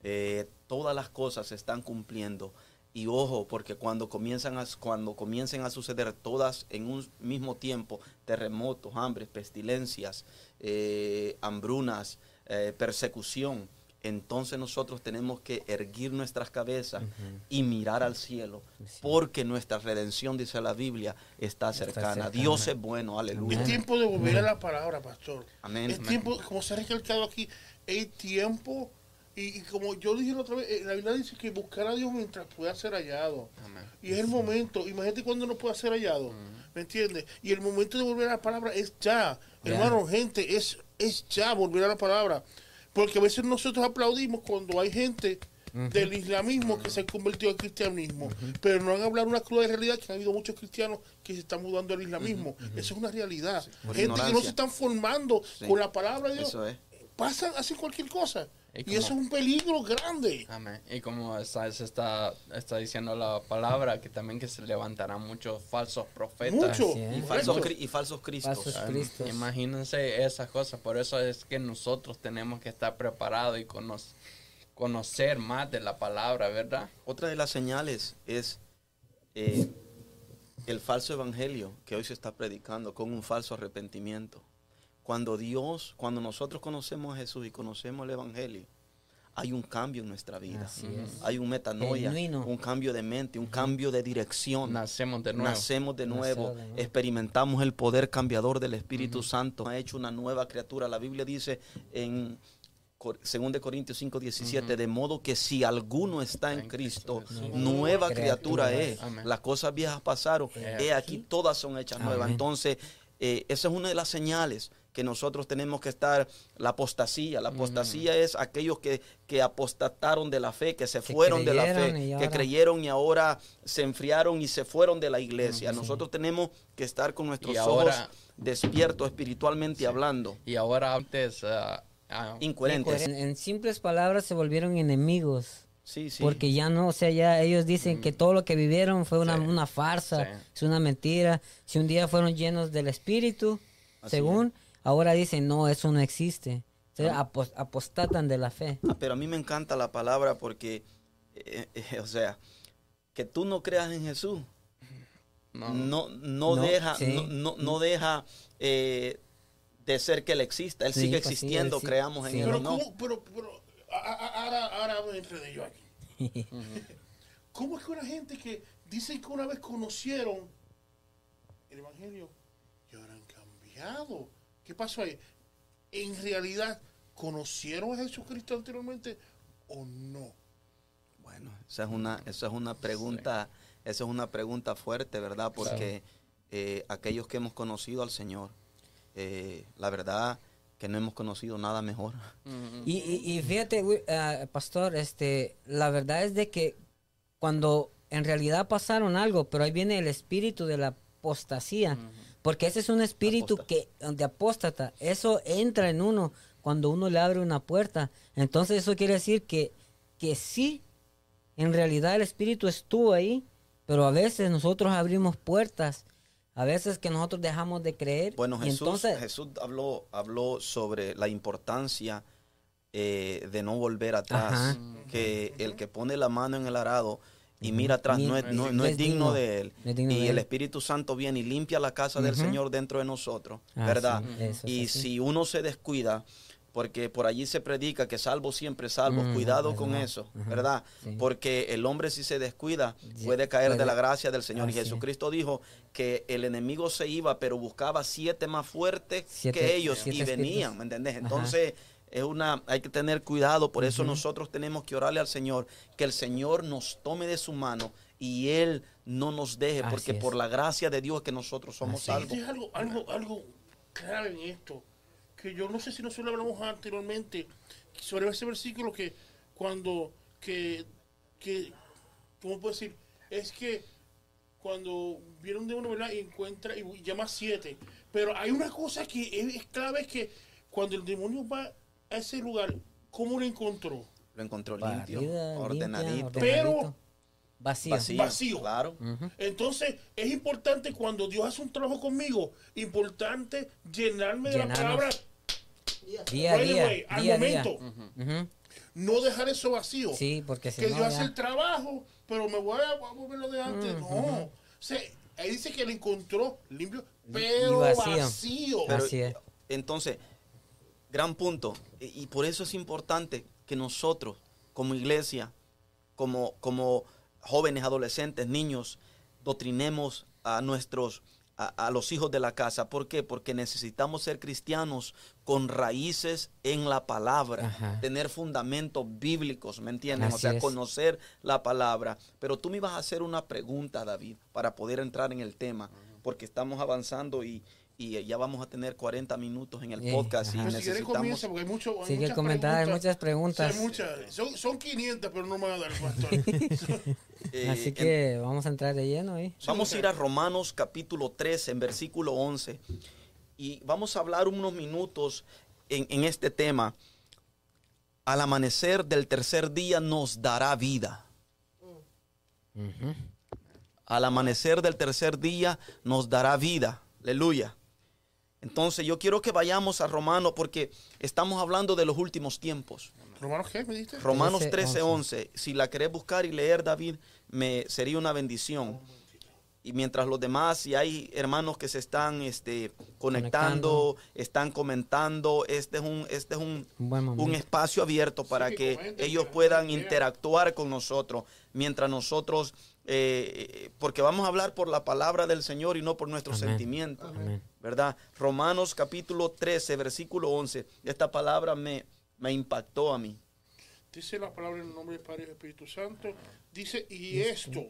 Eh, todas las cosas se están cumpliendo. Y ojo, porque cuando comienzan a, cuando comiencen a suceder todas en un mismo tiempo, terremotos, hambres, pestilencias, eh, hambrunas, eh, persecución, entonces nosotros tenemos que erguir nuestras cabezas y mirar al cielo, porque nuestra redención, dice la Biblia, está cercana. cercana. Dios es bueno, aleluya. Es tiempo de volver a la palabra, pastor. Amén. Es tiempo, como se ha recalcado aquí, es tiempo. Y, y como yo dije la otra vez, eh, la Biblia dice que buscar a Dios mientras pueda ser hallado. Amén. Y es el momento. Imagínate cuando no pueda ser hallado. ¿Me entiendes? Y el momento de volver a la palabra es ya. Ya. Hermano, gente, es, es ya volver a la palabra. Porque a veces nosotros aplaudimos cuando hay gente del islamismo que se ha convertido al cristianismo. Pero no han hablado una cruda realidad que ha habido muchos cristianos que se están mudando al islamismo. Eso es una realidad. Gente que no se están formando Sí. con la palabra de Dios. Es. Pasan, hacen cualquier cosa. Y eso es un peligro grande. Amén. Y como está, se está, está diciendo la palabra, que también que se levantarán muchos falsos profetas. Mucho. Y falsos, y falsos cristos. Falsos Cristos. Imagínense esas cosas. Por eso es que nosotros tenemos que estar preparados y conocer conocer más de la palabra, ¿verdad? Otra de las señales es eh, el falso evangelio que hoy se está predicando con un falso arrepentimiento. Cuando Dios, cuando nosotros conocemos a Jesús y conocemos el evangelio, hay un cambio en nuestra vida. Así es. Hay un metanoia, Genuino. un cambio de mente, un cambio de dirección. Nacemos de nuevo. Nacemos de nuevo, Nacer de nuevo. experimentamos el poder cambiador del Espíritu Santo, ha hecho una nueva criatura. La Biblia dice en 2 de Corintios 5, 17, de modo que si alguno está en Cristo, nueva criatura, Criatura es. Amén. Las cosas viejas pasaron, he aquí todas son hechas nuevas. Entonces, eh, esa es una de las señales que nosotros tenemos que estar, la apostasía. La apostasía es aquellos que, que apostataron de la fe, que se Que fueron de la fe, que ahora- creyeron y ahora se enfriaron y se fueron de la iglesia. Nosotros tenemos que estar con nuestros Y ahora- ojos despiertos espiritualmente hablando, Y ahora antes... ah, incoherentes. En, en simples palabras se volvieron enemigos. Sí, sí. Porque ya no, o sea, ya ellos dicen que todo lo que vivieron fue una, Sí. una farsa, Sí. es una mentira. Si un día fueron llenos del Espíritu, Así según, ahora dicen, no, eso no existe. O sea, apos- apostatan de la fe. Ah, pero a mí me encanta la palabra porque, eh, eh, <laughs> o sea, que tú no creas en Jesús, no. no, no, No, deja, sí. no, no- no deja eh, de ser que Él exista. Él Sí, sigue pues sí, existiendo, él sí- creamos en sí. Él Pero, o no. ¿cómo, pero, pero, ahora, ahora me enredé yo aquí. <laughs> ¿Cómo es que una gente que dicen que una vez conocieron el Evangelio y ahora han cambiado? ¿Qué pasó ahí? ¿En realidad conocieron a Jesucristo anteriormente o no? Bueno, esa es una, esa es una pregunta, esa es una pregunta fuerte, ¿verdad? Porque eh, aquellos que hemos conocido al Señor, eh, la verdad que no hemos conocido nada mejor. Y, y- y fíjate, ah, pastor, este, la verdad es de que cuando en realidad pasaron algo, pero ahí viene el espíritu de la apostasía, porque ese es un espíritu Aposta- que de apóstata, eso entra en uno cuando uno le abre una puerta. Entonces eso quiere decir que que sí, en realidad el espíritu estuvo ahí, pero a veces nosotros abrimos puertas, a veces que nosotros dejamos de creer. Bueno, Jesús, entonces, Jesús habló, habló sobre la importancia eh, de no volver atrás, Ajá. que el que pone la mano en el arado y mira atrás no es, no- no es digno de él. no es digno y de el. Espíritu Santo viene y limpia la casa del. Señor dentro de nosotros, Ah, ¿verdad? sí, y si uno se descuida, porque por allí se predica que salvo siempre salvo, Mm, cuidado con eso, Ajá, ¿verdad? sí. Porque el hombre si se descuida puede caer de la gracia del Señor. Y es. Jesucristo dijo que el enemigo se iba, pero buscaba siete más fuertes Siete- que ellos y venían. ¿me entendés? Ajá. Es una, hay que tener cuidado, por eso nosotros tenemos que orarle al Señor, que el Señor nos tome de su mano y Él no nos deje, Así porque es. por la gracia de Dios es que nosotros somos Así salvos. Es algo, algo, algo clave en esto, que yo no sé si nosotros hablamos anteriormente sobre ese versículo que cuando, que, que, ¿cómo puedo decir? Es que cuando viene un demonio, ¿verdad? Y encuentra y llama siete. Pero hay una cosa que es, clave, es que cuando el demonio va ese lugar, ¿cómo lo encontró? Lo encontró limpio, Barrida, ordenadito, limpia, Pero- vacío. vacío, Vacío. Claro. Entonces, es importante cuando Dios hace un trabajo conmigo, importante llenarme de la Llenarnos. palabra Día a right día, away, al día a día. momento. No dejar eso vacío. Sí, porque si que no yo ya- hace el trabajo, pero me voy a, voy a volver lo de antes. No. O sea, ahí dice que le encontró limpio, pero vacío. vacío. Pero, Así es. Entonces, gran punto. Y, por eso es importante que nosotros, como iglesia, como, como jóvenes, adolescentes, niños, doctrinemos a nuestros, a, a los hijos de la casa. ¿Por qué? Porque necesitamos ser cristianos con raíces en la palabra, Ajá. tener fundamentos bíblicos, ¿me entiendes? o sea, es. conocer la palabra. Pero tú me ibas a hacer una pregunta, David, para poder entrar en el tema, porque estamos avanzando y, y ya vamos a tener 40 minutos en el Sí, podcast y si quieres necesitamos... comienza, porque hay, mucho, hay Sigue muchas comentar, muchas preguntas. Sí, hay muchas. Son, son 500, pero no me van a dar el pastor. eh, Así en- que vamos a entrar de lleno ahí. Vamos a ir a Romanos capítulo 13, en versículo 11. Y vamos a hablar unos minutos en, en este tema. Al amanecer del tercer día nos dará vida. Al amanecer del tercer día nos dará vida. Aleluya. Entonces yo quiero que vayamos a Romanos porque estamos hablando de los últimos tiempos. Romanos, ¿qué me diste? Romanos 13, 13, 11. Si la querés buscar y leer, David, me sería una bendición. Y mientras los demás, si hay hermanos que se están este, conectando, están comentando, este es un, este es un, Un un espacio abierto para que ellos puedan interactuar con nosotros, mientras nosotros, eh, porque vamos a hablar por la palabra del Señor y no por nuestros Amén. sentimientos. Amén. ¿verdad? Romanos capítulo 13, versículo 11. Esta palabra me, me impactó a mí. Dice la palabra en el nombre del Padre y del Espíritu Santo. Dice, y esto,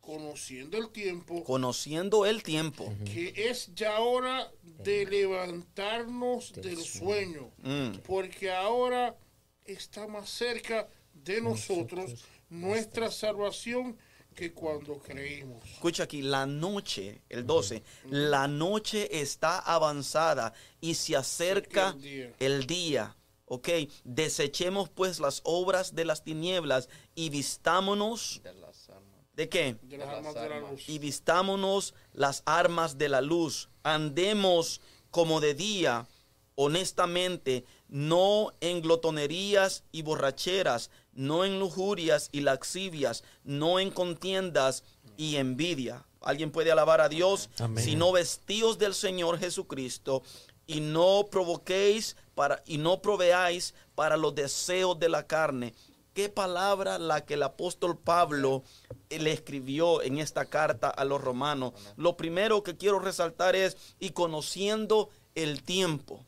conociendo el tiempo, Conociendo el tiempo. que es ya hora de levantarnos del sueño, Mm. porque ahora está más cerca de nosotros nuestra salvación que cuando creímos. Escucha aquí, la noche, el 12, la noche está avanzada y se acerca el día. el día. Ok, desechemos pues las obras de las tinieblas y vistámonos De las armas. de qué? De las De las armas de la luz. y vistámonos las armas de la luz. Andemos como de día, honestamente, no en glotonerías y borracheras, no en lujurias y laxivias, no en contiendas y envidia. Alguien puede alabar a Dios, Amén. sino vestidos del Señor Jesucristo y no provoquéis para y no proveáis para los deseos de la carne. Qué palabra la que el apóstol Pablo eh, le escribió en esta carta a los romanos. Lo primero que quiero resaltar es y conociendo el tiempo.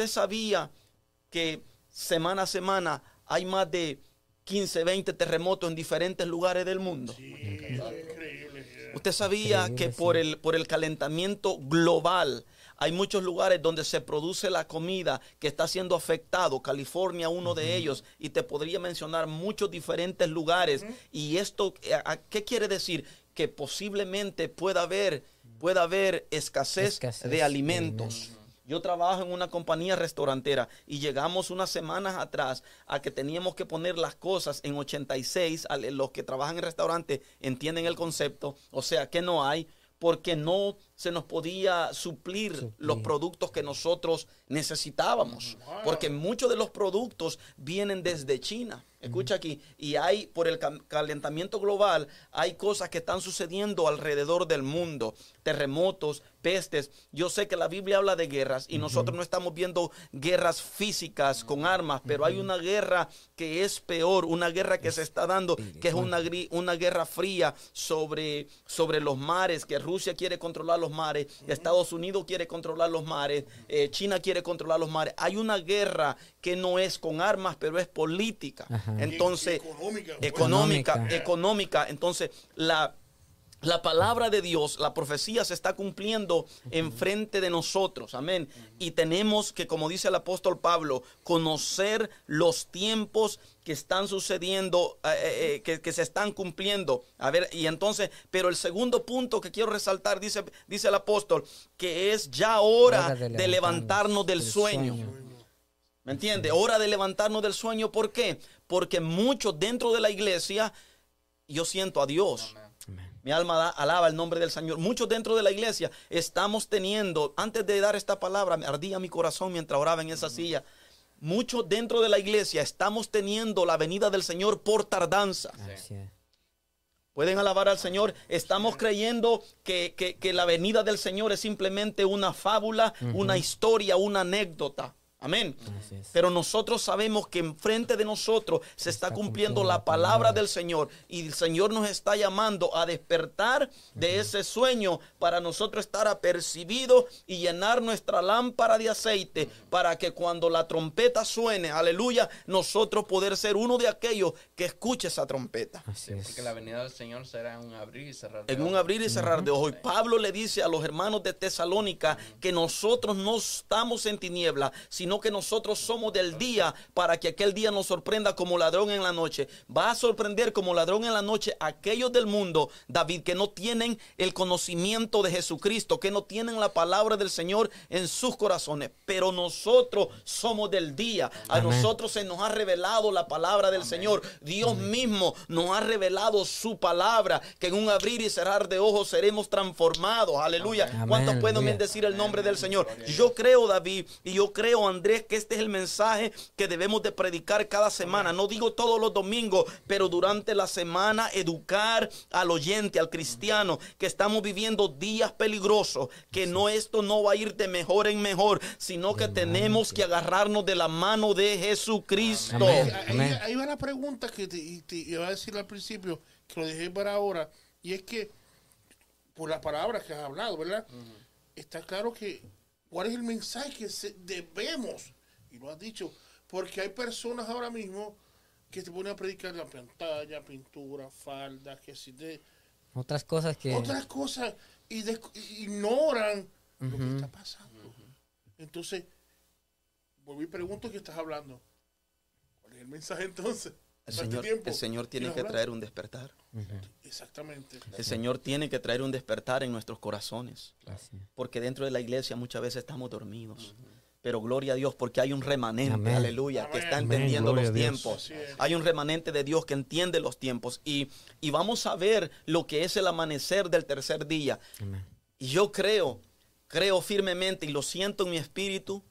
Usted sabía que semana a semana hay más de 15, 20 terremotos en diferentes lugares del mundo. Increíble. Usted sabía Increíble, que sí. por el, por el calentamiento global hay muchos lugares donde se produce la comida que está siendo afectado. California, uno de ellos, y te podría mencionar muchos diferentes lugares. Y esto, eh, ¿a- a ¿qué quiere decir? Que posiblemente pueda haber, pueda haber escasez, Escasez de de alimentos. Yo trabajo en una compañía restaurantera y llegamos unas semanas atrás a que teníamos que poner las cosas en 86. a- Los que trabajan en restaurante entienden el concepto. O sea, que no hay porque no se nos podía suplir, los productos que nosotros necesitábamos. Porque muchos de los productos vienen desde China. Escucha aquí, y hay, por el calentamiento global, hay cosas que están sucediendo alrededor del mundo, terremotos, pestes. Yo sé que la Biblia habla de guerras y nosotros no estamos viendo guerras físicas con armas, pero hay una guerra que es peor, una guerra que se está dando, que es una, gri- una guerra fría sobre, sobre los mares, que Rusia quiere controlar los mares, Estados Unidos quiere controlar los mares, eh, China quiere controlar los mares. Hay una guerra que no es con armas, pero es política. Ajá. Entonces, Económica. económica, Económica. económica. Entonces, la, la palabra de Dios, la profecía se está cumpliendo enfrente de nosotros. Amén. Y tenemos que, como dice el apóstol Pablo, conocer los tiempos que están sucediendo, eh, eh, eh, que, que se están cumpliendo. A ver, y entonces, pero el segundo punto que quiero resaltar, dice, dice el apóstol, que es ya hora Hora de, de levantarnos levantarnos del del sueño. sueño. ¿Me entiende? Hora de levantarnos del sueño. ¿Por qué? Porque muchos dentro de la iglesia, yo siento a Dios. Mi alma da- alaba el nombre del Señor. Muchos dentro de la iglesia estamos teniendo, antes de dar esta palabra, me ardía mi corazón mientras oraba en esa silla. Muchos dentro de la iglesia estamos teniendo la venida del Señor por tardanza. Pueden alabar al Señor. Estamos creyendo que, que- que la venida del Señor es simplemente una fábula, una historia, una anécdota. Amén. Pero nosotros sabemos que enfrente de nosotros se está, está cumpliendo cumpliendo la la palabra palabra. del Señor y el Señor nos está llamando a despertar de ese sueño para nosotros estar apercibidos y llenar nuestra lámpara de aceite para que cuando la trompeta suene, aleluya, nosotros poder ser uno de aquellos que escuche esa trompeta. Así es. Porque la venida del Señor será en un abrir y cerrar. de En un abrir y cerrar de ojos. Y Pablo le dice a los hermanos de Tesalónica que nosotros no estamos en tiniebla, sino que nosotros somos del día para que aquel día nos sorprenda como ladrón en la noche. Va a sorprender como ladrón en la noche a aquellos del mundo, David, que no tienen el conocimiento de Jesucristo, que no tienen la palabra del Señor en sus corazones. Pero nosotros somos del día. A Amén. nosotros se nos ha revelado la palabra del Señor. Dios mismo nos ha revelado su palabra, que en un abrir y cerrar de ojos seremos transformados. Aleluya. Amén. ¿Cuántos pueden bendecir el nombre del Señor? Yo creo, David, y yo creo, Andrés, que este es el mensaje que debemos de predicar cada semana. No digo todos los domingos, pero durante la semana educar al oyente, al cristiano, que estamos viviendo días peligrosos, que no esto no va a ir de mejor en mejor, sino que tenemos que agarrarnos de la mano de Jesucristo. Amén. Ahí, Amén. ahí va la pregunta que te iba a decir al principio, que lo dejé para ahora, y es que, por las palabras que has hablado, ¿verdad? Está claro que, ¿cuál es el mensaje que debemos? Y lo has dicho, porque hay personas ahora mismo que te ponen a predicar la pantalla, pintura, falda, que si de Otras cosas que... otras cosas y ignoran lo que está pasando. Entonces, vuelvo y pregunto qué estás hablando. ¿Cuál es el mensaje entonces? El Señor, el Señor tiene ¿Quieres que traer un despertar. Exactamente. El Señor tiene que traer un despertar en nuestros corazones. Así. Porque dentro de la iglesia muchas veces estamos dormidos. Pero gloria a Dios porque hay un remanente, Amén. aleluya, que está entendiendo los tiempos. Hay un remanente de Dios que entiende los tiempos. Y, y vamos a ver lo que es el amanecer del tercer día. Amén. Y yo creo, creo firmemente y lo siento en mi espíritu,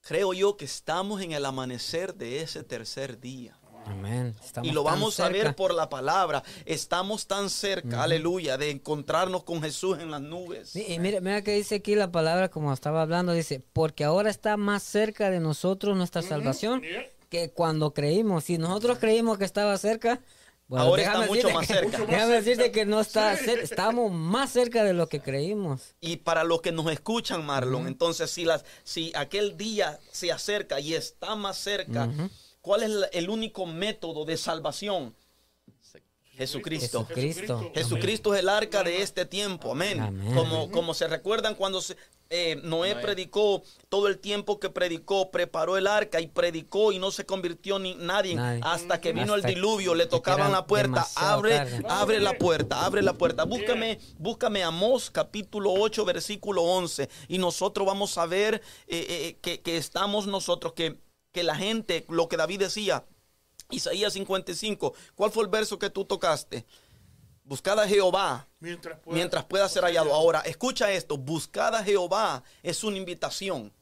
creo yo que estamos en el amanecer de ese tercer día. Amén. Estamos y lo vamos a ver por la palabra. Estamos tan cerca, aleluya, de encontrarnos con Jesús en las nubes. Sí, y mira, mira que dice aquí la palabra, como estaba hablando, dice, porque ahora está más cerca de nosotros nuestra salvación que cuando creímos. Si nosotros creímos que estaba cerca, bueno, Ahora está déjame mucho decirte más que- <laughs> cerca. Mucho Déjame decirte que no está cerca, estamos más cerca de lo que creímos. Y para los que nos escuchan, Marlon, entonces si, las, si aquel día se acerca y está más cerca, ¿cuál es el único método de salvación? Jesucristo. Jesucristo. Jesucristo es el arca de este tiempo, amén. Amén. Como, como se recuerdan cuando se- eh, Noé predicó, todo el tiempo que predicó, preparó el arca y predicó y no se convirtió ni nadie, Nadie. hasta que vino Hasta el diluvio, le tocaban la puerta, abre, tarde. abre la puerta, abre la puerta. Búscame, búscame Amós capítulo 8, versículo 11 y nosotros vamos a ver eh, eh, que, que estamos nosotros, que, que la gente, lo que David decía, Isaías 55, ¿cuál fue el verso que tú tocaste? Buscad a Jehová Mientras pueda, mientras pueda ser hallado. Ahora, escucha esto, buscad a Jehová es una invitación.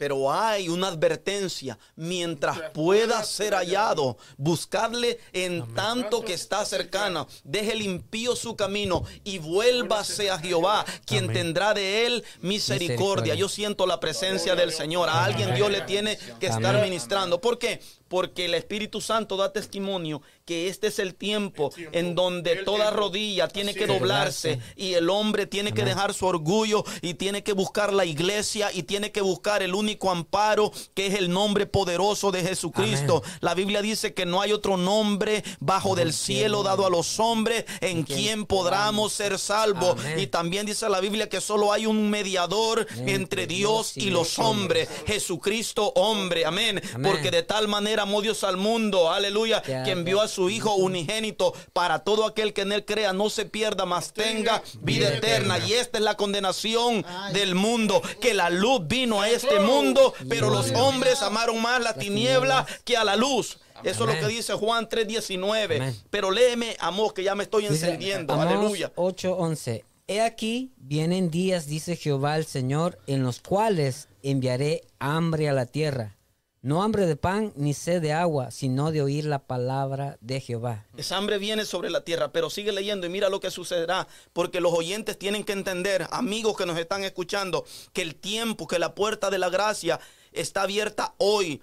Pero hay una advertencia, mientras pueda ser hallado, buscadle en tanto que está cercano, deje el impío su camino y vuélvase a Jehová, quien Amén. tendrá de él misericordia. Yo siento la presencia del Señor. A alguien Dios le tiene que estar ministrando. ¿Por qué? Porque el Espíritu Santo da testimonio que este es el tiempo tiempo. en donde toda tiempo. rodilla tiene Así que es. doblarse y el hombre tiene que dejar su orgullo y tiene que buscar la iglesia y tiene que buscar el único amparo que es el nombre poderoso de Jesucristo. La Biblia dice que no hay otro nombre bajo del cielo dado a los hombres en quien podamos ser salvos. Amén. Y también dice la Biblia que solo hay un mediador entre Dios y los hombres, Jesucristo hombre. Amén. Amén. Porque de tal manera amó Dios al mundo, aleluya, Que que envió a su Hijo unigénito para todo aquel que en él crea, no se pierda, mas tenga vida eterna. Y esta es la condenación del mundo, que la luz vino a este mundo, pero los hombres amaron más la tiniebla que a la luz. Eso es lo que dice Juan 3:19. Amén. Pero léeme, amor, que ya me estoy Dice, encendiendo. Aleluya. 8:11. He aquí, vienen días, dice Jehová el Señor, en los cuales enviaré hambre a la tierra. No hambre de pan ni sed de agua, sino de oír la palabra de Jehová. Esa hambre viene sobre la tierra, pero sigue leyendo y mira lo que sucederá, porque los oyentes tienen que entender, amigos que nos están escuchando, que el tiempo, que la puerta de la gracia está abierta hoy.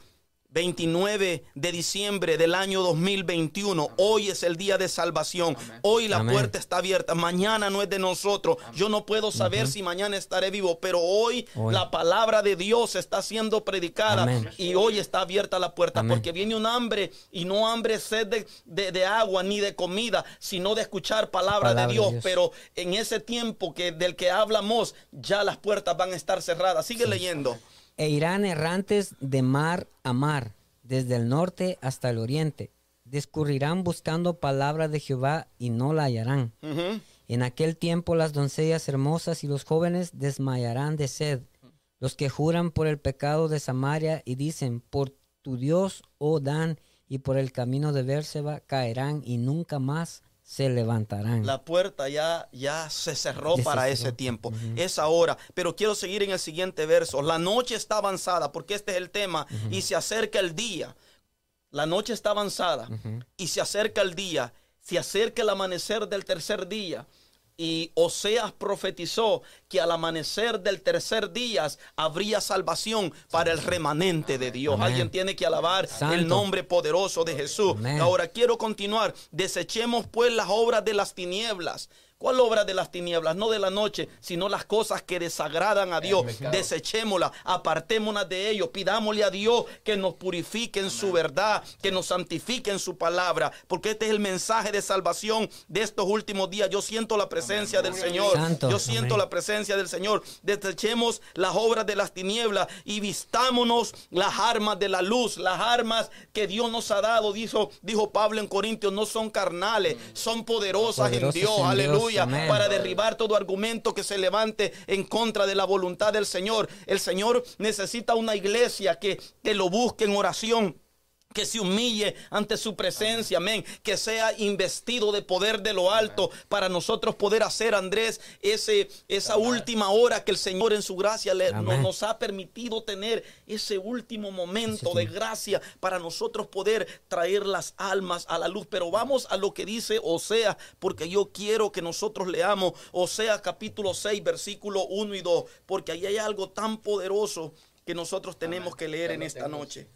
29 de diciembre del año 2021. Hoy es el día de salvación. Hoy la Amén. puerta está abierta. Mañana no es de nosotros. Yo no puedo saber si mañana estaré vivo, pero hoy, Hoy. la palabra de Dios está siendo predicada Amén. y hoy está abierta la puerta Amén. porque viene un hambre y no hambre sed de, de- de agua ni de comida, sino de escuchar palabra, Palabra de, Dios. de Dios. Pero en ese tiempo que del que hablamos, ya las puertas van a estar cerradas. Sigue leyendo. E irán errantes de mar a mar, desde el norte hasta el oriente. Discurrirán buscando palabra de Jehová y no la hallarán. En aquel tiempo las doncellas hermosas y los jóvenes desmayarán de sed. Los que juran por el pecado de Samaria y dicen, por tu Dios, oh Dan, y por el camino de Bérseba caerán y nunca más se levantarán. La puerta ya, ya se cerró Ya se para cerró. ese tiempo, es ahora. Pero quiero seguir en el siguiente verso. La noche está avanzada, porque este es el tema, y se acerca el día. La noche está avanzada y se acerca el día, se acerca el amanecer del tercer día. Y Oseas profetizó que al amanecer del tercer día habría salvación para el remanente de Dios. Amén. Alguien tiene que alabar Santo. el nombre poderoso de Jesús. Amén. Ahora quiero continuar. Desechemos pues las obras de las tinieblas. ¿Cuál obra de las tinieblas? No de la noche, sino las cosas que desagradan a Dios. Desechémoslas, apartémonos de ellos. Pidámosle a Dios que nos purifique en su verdad, que nos santifique en su palabra. Porque este es el mensaje de salvación de estos últimos días. Yo siento la presencia del Señor. Santo. Yo siento Amén. la presencia del Señor. Desechemos las obras de las tinieblas y vistámonos las armas de la luz, las armas que Dios nos ha dado. Dijo, dijo Pablo en Corintios, no son carnales, son poderosas, Poderosas en Dios. en Dios, Aleluya. Amén. Para derribar todo argumento que se levante en contra de la voluntad del Señor. El Señor necesita una iglesia que, que lo busque en oración que se humille ante su presencia, amén, que sea investido de poder de lo alto para nosotros poder hacer, Andrés, ese, esa última hora que el Señor en su gracia le- no- nos ha permitido tener, ese último momento de gracia para nosotros poder traer las almas a la luz. Pero vamos a lo que dice Osea, porque yo quiero que nosotros leamos Osea capítulo 6, versículo 1 y 2, porque ahí hay algo tan poderoso que nosotros tenemos que leer en esta noche.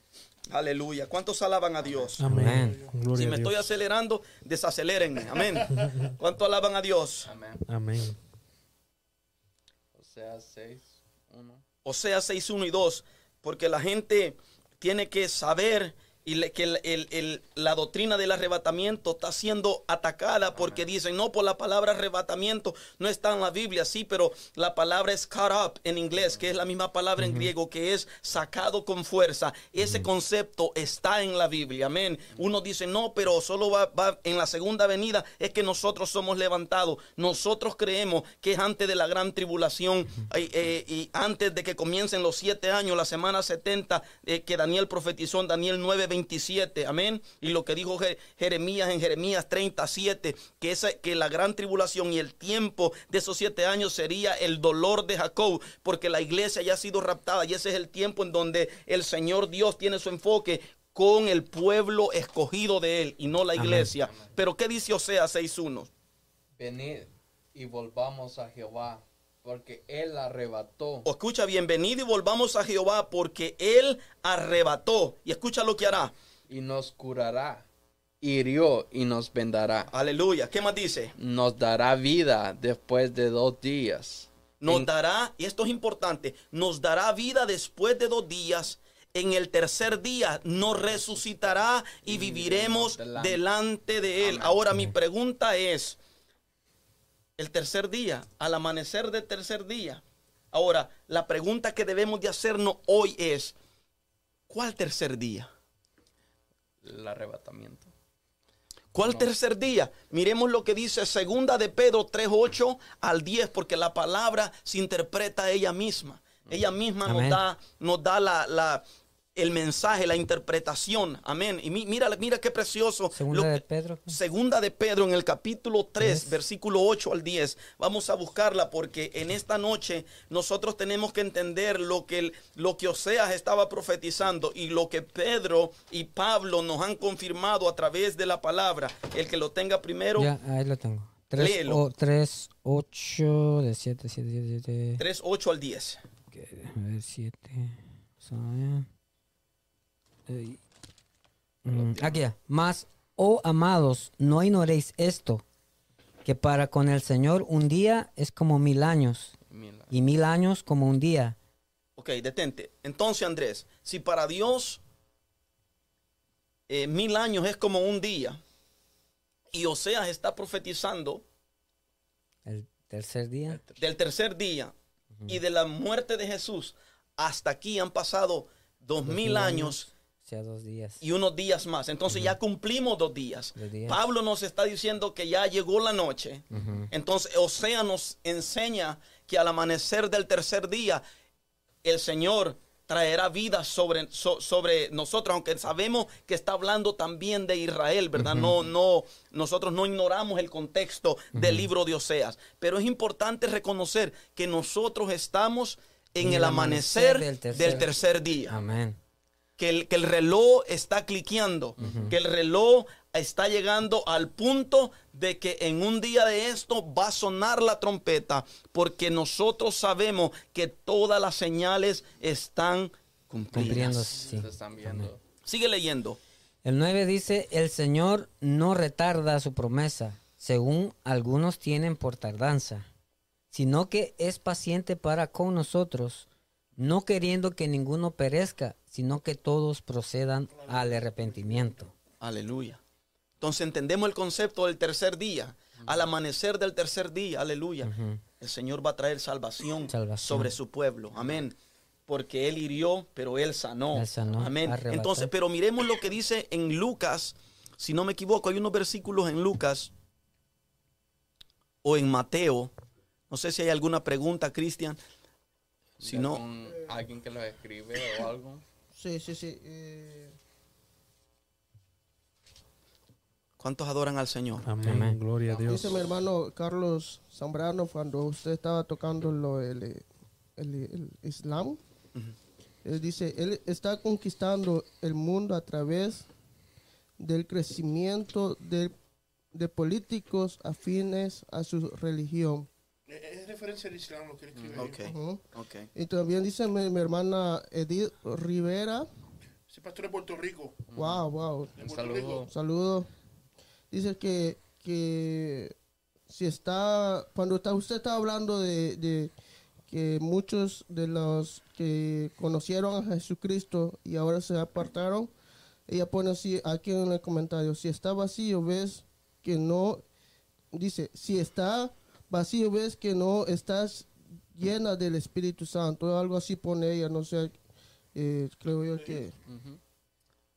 Aleluya. ¿Cuántos alaban a Dios? Amén. Si me estoy acelerando, desacelérenme. Amén. <laughs> ¿Cuánto alaban a Dios? Amén. Amén. O sea, 6, 1. O sea, 6, 1 y 2. Porque la gente tiene que saber y le- que el- el- el- la doctrina del arrebatamiento está siendo atacada porque dicen, no, por la palabra arrebatamiento no está en la Biblia, sí, pero la palabra es caught up en inglés, que es la misma palabra en griego, que es sacado con fuerza. Ese concepto está en la Biblia, amén. Uno dice, no, pero solo va, va en la segunda venida, es que nosotros somos levantados. Nosotros creemos que es antes de la gran tribulación eh, eh, y antes de que comiencen los siete años, la semana 70, eh, que Daniel profetizó en Daniel 9, 27, amén. Y lo que dijo Je- Jeremías en Jeremías 37, que, esa, que la gran tribulación y el tiempo de esos siete años sería el dolor de Jacob, porque la iglesia ya ha sido raptada y ese es el tiempo en donde el Señor Dios tiene su enfoque con el pueblo escogido de él y no la iglesia. Pero ¿qué dice Osea 6.1? Venid y volvamos a Jehová, porque Él arrebató. O escucha bien, venid y volvamos a Jehová porque él arrebató. Y escucha lo que hará. y nos curará, hirió y nos vendará. Aleluya. ¿Qué más dice? Nos dará vida después de dos días. Nos En- dará, y esto es importante, nos dará vida después de dos días. En el tercer día nos resucitará y viviremos delante. delante de Él. Amén. Ahora mi pregunta es, el tercer día, al amanecer del tercer día. Ahora, la pregunta que debemos de hacernos hoy es, ¿cuál tercer día? El arrebatamiento. ¿Cuál tercer día? Miremos lo que dice segunda de Pedro 3:8 al 10 porque la palabra se interpreta ella misma. Ella misma nos da nos da la, la- el mensaje, la interpretación. Amén. Y mi- mira mira qué precioso. Segunda de Pedro. Segunda de Pedro en el capítulo 3, Tres. versículo 8 al 10. Vamos a buscarla porque en esta noche nosotros tenemos que entender lo que, el- lo que Oseas estaba profetizando y lo que Pedro y Pablo nos han confirmado a través de la palabra. El que lo tenga primero, Ya, ahí lo tengo. 3, Léelo. 3 8, de 7, 7, 7, 7. 3, 8 al 10. A ver, 7. Mm, Aquí ya. Más, oh amados, no ignoréis esto, que para con el Señor un día es como mil años, y mil años como un día. Ok, detente. Entonces, Andrés, si para Dios eh, mil años es como un día y Oseas está profetizando El tercer día. del tercer día y de la muerte de Jesús hasta aquí han pasado dos mil años sea, dos días. y unos días más. Entonces ya cumplimos dos días. Dos días. Pablo nos está diciendo que ya llegó la noche. Entonces Osea nos enseña que al amanecer del tercer día el Señor traerá vida sobre, so- sobre nosotros, aunque sabemos que está hablando también de Israel, ¿verdad? No, no, nosotros no ignoramos el contexto del libro de Oseas, pero es importante reconocer que nosotros estamos en, el amanecer, del, tercer. día Amén. Que el, que el reloj está cliqueando, que el reloj está llegando al punto de que en un día de esto va a sonar la trompeta, porque nosotros sabemos que todas las señales están cumplidas. Cumpliéndose. sí. Se están viendo. Sigue leyendo. El 9 dice, el Señor no retarda su promesa, según algunos tienen por tardanza, sino que es paciente para con nosotros, no queriendo que ninguno perezca, sino que todos procedan al arrepentimiento. Aleluya. Entonces entendemos el concepto del tercer día. Al amanecer del tercer día, aleluya. El Señor va a traer salvación, Salvación. sobre su pueblo. Amén. Porque Él hirió, pero Él sanó. Él sanó, Amén. arrebató. Entonces, pero miremos lo que dice en Lucas. Si no me equivoco, hay unos versículos en Lucas o en Mateo. No sé si hay alguna pregunta, Cristian. Si ¿De no, alguien que lo escribe o algo. Sí, sí, sí. eh, ¿cuántos adoran al Señor? Amén. Amén. Gloria a Dios. Dice mi hermano Carlos Zambrano cuando usted estaba tocando lo, el, el- el Islam. Él dice, él está conquistando el mundo a través del crecimiento de, de políticos afines a su religión. Es referencia al Islam lo que él escribe. Ok, Ujú. ok. Y también dice mi, mi hermana Edith Rivera. Ese pastor de Puerto Rico. Wow, wow. Un saludo. Rico. Saludos. Dice que, que si está, cuando está, usted está hablando de, de que muchos de los que conocieron a Jesucristo y ahora se apartaron, ella pone así aquí en el comentario, si está vacío ves que no, dice, si está vacío ves que no estás llena del Espíritu Santo, algo así pone ella, no sé, eh, creo yo que...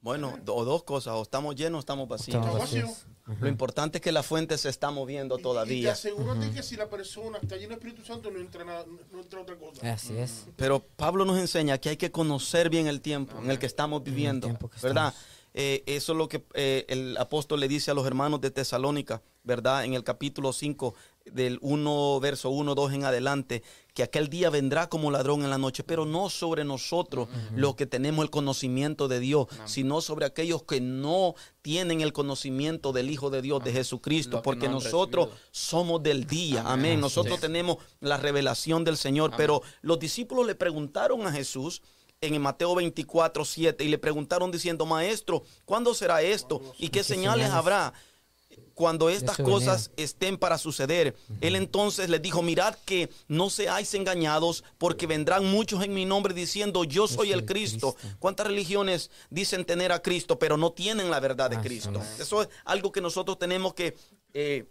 Bueno, o dos cosas, o estamos llenos o estamos vacíos. Estamos Está vacío. vacíos. Lo importante es que la fuente se está moviendo Y todavía. aseguro a ti que si la persona está llena de Espíritu Santo no entra, nada, no entra otra cosa. Así es. Pero Pablo nos enseña que hay que conocer bien el tiempo en el que estamos viviendo, que ¿verdad? estamos. Eh, eso es lo que eh, el apóstol le dice a los hermanos de Tesalónica, ¿verdad? En el capítulo 5 del 1, verso 1, 2 en adelante, que aquel día vendrá como ladrón en la noche, pero no sobre nosotros los que tenemos el conocimiento de Dios, sino sobre aquellos que no tienen el conocimiento del Hijo de Dios, de Jesucristo, porque no nosotros recibido. somos del día, amén. Nosotros tenemos la revelación del Señor, pero los discípulos le preguntaron a Jesús en Mateo 24, 7 y le preguntaron diciendo, maestro, ¿cuándo será esto? ¿Y qué señales señales? habrá? Cuando estas cosas estén para suceder. Él entonces les dijo, mirad que no seáis engañados, porque vendrán muchos en mi nombre diciendo, yo soy el Cristo. ¿Cuántas religiones dicen tener a Cristo, pero no tienen la verdad de Cristo? es. Eso es algo que nosotros tenemos que eh,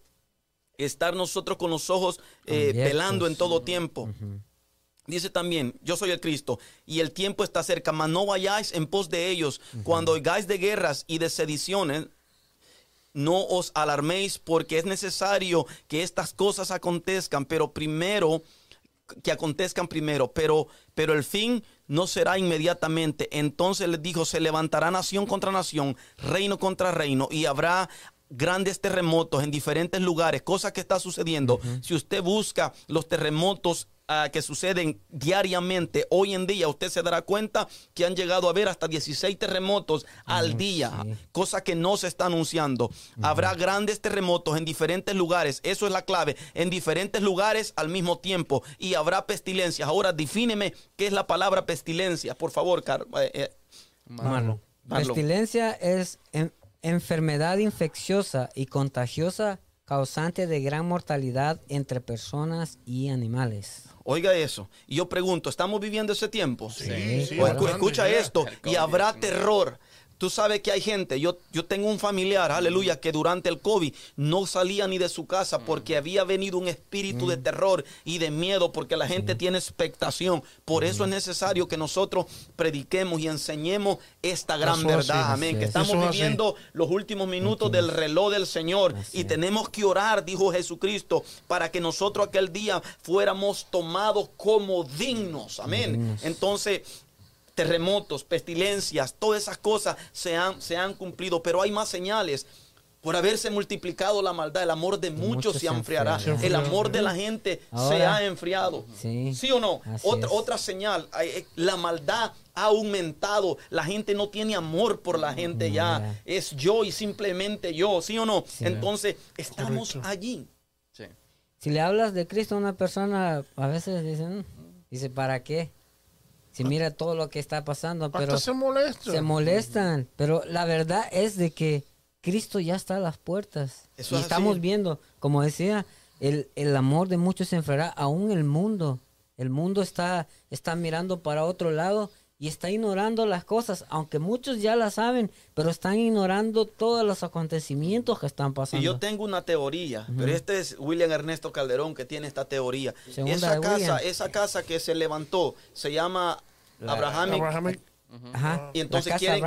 estar nosotros con los ojos eh, velando en todo tiempo. Dice también, yo soy el Cristo y el tiempo está cerca, mas no vayáis en pos de ellos. Cuando oigáis de guerras y de sediciones, no os alarméis porque es necesario que estas cosas acontezcan, pero primero, que acontezcan primero, pero, pero el fin no será inmediatamente. Entonces les dijo, se levantará nación contra nación, reino contra reino, y habrá grandes terremotos en diferentes lugares, cosa que está sucediendo. Si usted busca los terremotos ah, que suceden diariamente, hoy en día usted se dará cuenta que han llegado a haber hasta 16 terremotos al día, sí. cosa que no se está anunciando. Habrá grandes terremotos en diferentes lugares, eso es la clave, en diferentes lugares al mismo tiempo, y habrá pestilencias. Ahora, defíneme qué es la palabra pestilencia, por favor, Car- eh, eh. Pestilencia es en- enfermedad infecciosa y contagiosa causante de gran mortalidad entre personas y animales. Oiga eso. Y yo pregunto, ¿estamos viviendo ese tiempo? Sí, Sí, escucha esto, y habrá COVID-19. terror. Tú sabes que hay gente, yo, yo tengo un familiar, aleluya, que durante el COVID no salía ni de su casa porque había venido un espíritu de terror y de miedo porque la gente tiene expectación. Por eso es necesario que nosotros prediquemos y enseñemos esta gran Eso es así. verdad. Amén. Así Que es. estamos así. viviendo los últimos minutos del reloj del Señor y tenemos que orar, dijo Jesucristo, para que nosotros aquel día fuéramos tomados como dignos. Amén. Entonces, terremotos, pestilencias, todas esas cosas se han, se han cumplido, pero hay más señales. Por haberse multiplicado la maldad, el amor de muchos, se se enfriará. El amor de la gente se ha enfriado. sí, o no? Otra, señal, eh, la maldad ha aumentado. La gente no tiene amor por la gente ya. Es yo y simplemente yo, ¿sí o no? Sí. Entonces, estamos Correcto. allí. Sí. Si le hablas de Cristo a una persona, a veces dicen, dice, ¿para qué? Si mira todo lo que está pasando, pero se molesta. se molestan. Pero la verdad es de que Cristo ya está a las puertas. Eso y es estamos así. viendo, como decía, el, el amor de muchos se enfriará, aún el mundo. El mundo está, está mirando para otro lado y está ignorando las cosas, aunque muchos ya las saben, pero están ignorando todos los acontecimientos que están Y pasando. yo tengo una teoría, pero este es William Ernesto Calderón que tiene esta teoría. Segunda esa casa, William. esa casa que se levantó se llama La- Abrahamic Abrahamic. Ajá. Y entonces quieren,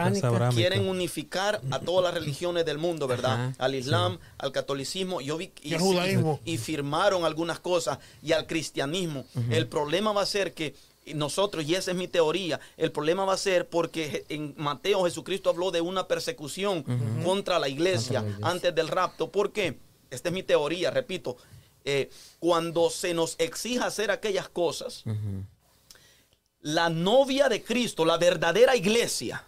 quieren unificar a todas las religiones del mundo, ¿verdad? Ajá, al Islam, al catolicismo, yo vi Y al judaísmo. y firmaron algunas cosas y al cristianismo. El problema va a ser que nosotros, y esa es mi teoría, el problema va a ser porque en Mateo Jesucristo habló de una persecución contra la iglesia Contra la iglesia. antes del rapto. ¿Por qué? Esta es mi teoría, repito. Eh, cuando se nos exija hacer aquellas cosas, la novia de Cristo, la verdadera iglesia,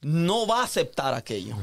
no va a aceptar aquello.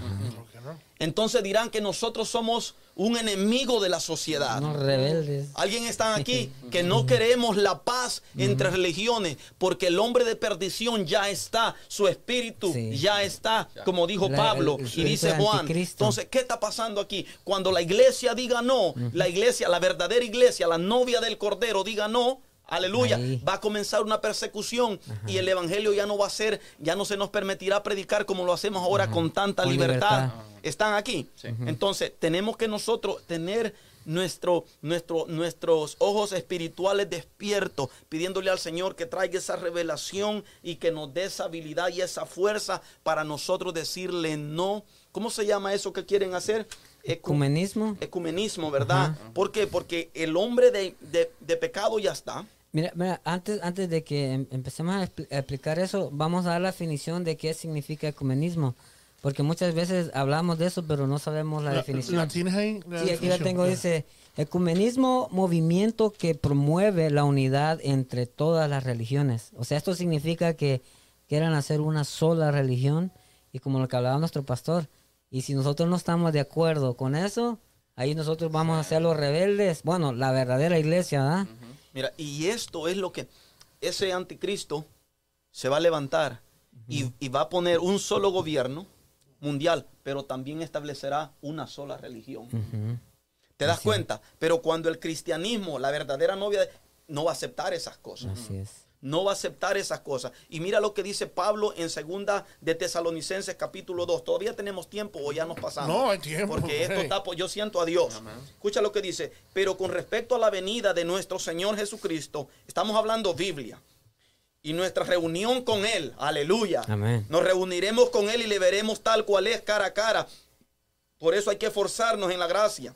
Entonces dirán que nosotros somos un enemigo de la sociedad. Rebeldes. Alguien está <laughs> aquí que no queremos la paz entre religiones porque el hombre de perdición ya está, su espíritu Sí. ya está, como dijo La- Pablo el- el y dice Juan. anticristo. Entonces, ¿qué está pasando aquí? Cuando la iglesia diga no, la iglesia, la verdadera iglesia, la novia del Cordero diga no, aleluya, Ahí. va a comenzar una persecución y el evangelio ya no va a ser, ya no se nos permitirá predicar como lo hacemos ahora con tanta Con libertad. libertad. Están aquí. Entonces, tenemos que nosotros tener nuestro, nuestro, nuestros ojos espirituales despiertos, pidiéndole al Señor que traiga esa revelación y que nos dé esa habilidad y esa fuerza para nosotros decirle no. ¿Cómo se llama eso que quieren hacer? Ecu- Ecumenismo. ecumenismo, ¿verdad? ¿Por qué? Porque el hombre de, de- de pecado ya está. Mira, mira, antes, antes de que em- empecemos a, a explicar eso, vamos a dar la definición de qué significa ecumenismo. Porque muchas veces hablamos de eso, pero no sabemos la, La, definición. la tienes ahí. La sí, aquí la tengo, dice, ecumenismo, movimiento que promueve la unidad entre todas las religiones. O sea, esto significa que quieran hacer una sola religión y como lo que hablaba nuestro pastor. Y si nosotros no estamos de acuerdo con eso, ahí nosotros vamos a ser los rebeldes. Bueno, la verdadera iglesia, ¿verdad? Mira, y esto es lo que ese anticristo se va a levantar y, y va a poner un solo gobierno mundial, pero también establecerá una sola religión. ¿Te das cuenta? Pero cuando el cristianismo, la verdadera novia, no va a aceptar esas cosas. Así es. No va a aceptar esas cosas. Y mira lo que dice Pablo en segunda de Tesalonicenses capítulo 2. ¿Todavía tenemos tiempo o ya nos pasamos? No, hay tiempo. Porque esto Hey. está, yo siento a Dios. Escucha lo que dice. Pero con respecto a la venida de nuestro Señor Jesucristo, estamos hablando Biblia. Y nuestra reunión con Él, aleluya. Amén. Nos reuniremos con Él y le veremos tal cual es cara a cara. Por eso hay que esforzarnos en la gracia.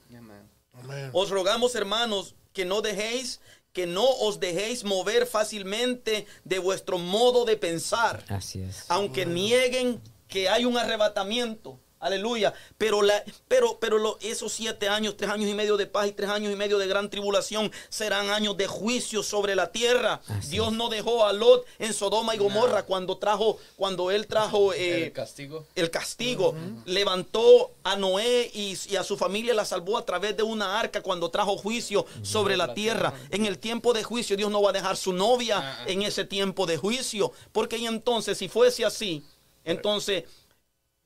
Amén. Os rogamos, hermanos, que no dejéis, que no os dejéis mover fácilmente de vuestro modo de pensar, Así es. aunque nieguen que hay un arrebatamiento. Aleluya. Pero, la, pero, pero lo- esos siete años, tres años y medio de paz y tres años y medio de gran tribulación serán años de juicio sobre la tierra. Así Dios es. no dejó a Lot en Sodoma y Gomorra cuando trajo, cuando él trajo eh, el castigo. el castigo. Levantó a Noé y, y a su familia la salvó a través de una arca cuando trajo juicio sobre la tierra. En el tiempo de juicio Dios no va a dejar su novia en ese tiempo de juicio. Porque y entonces si fuese así, entonces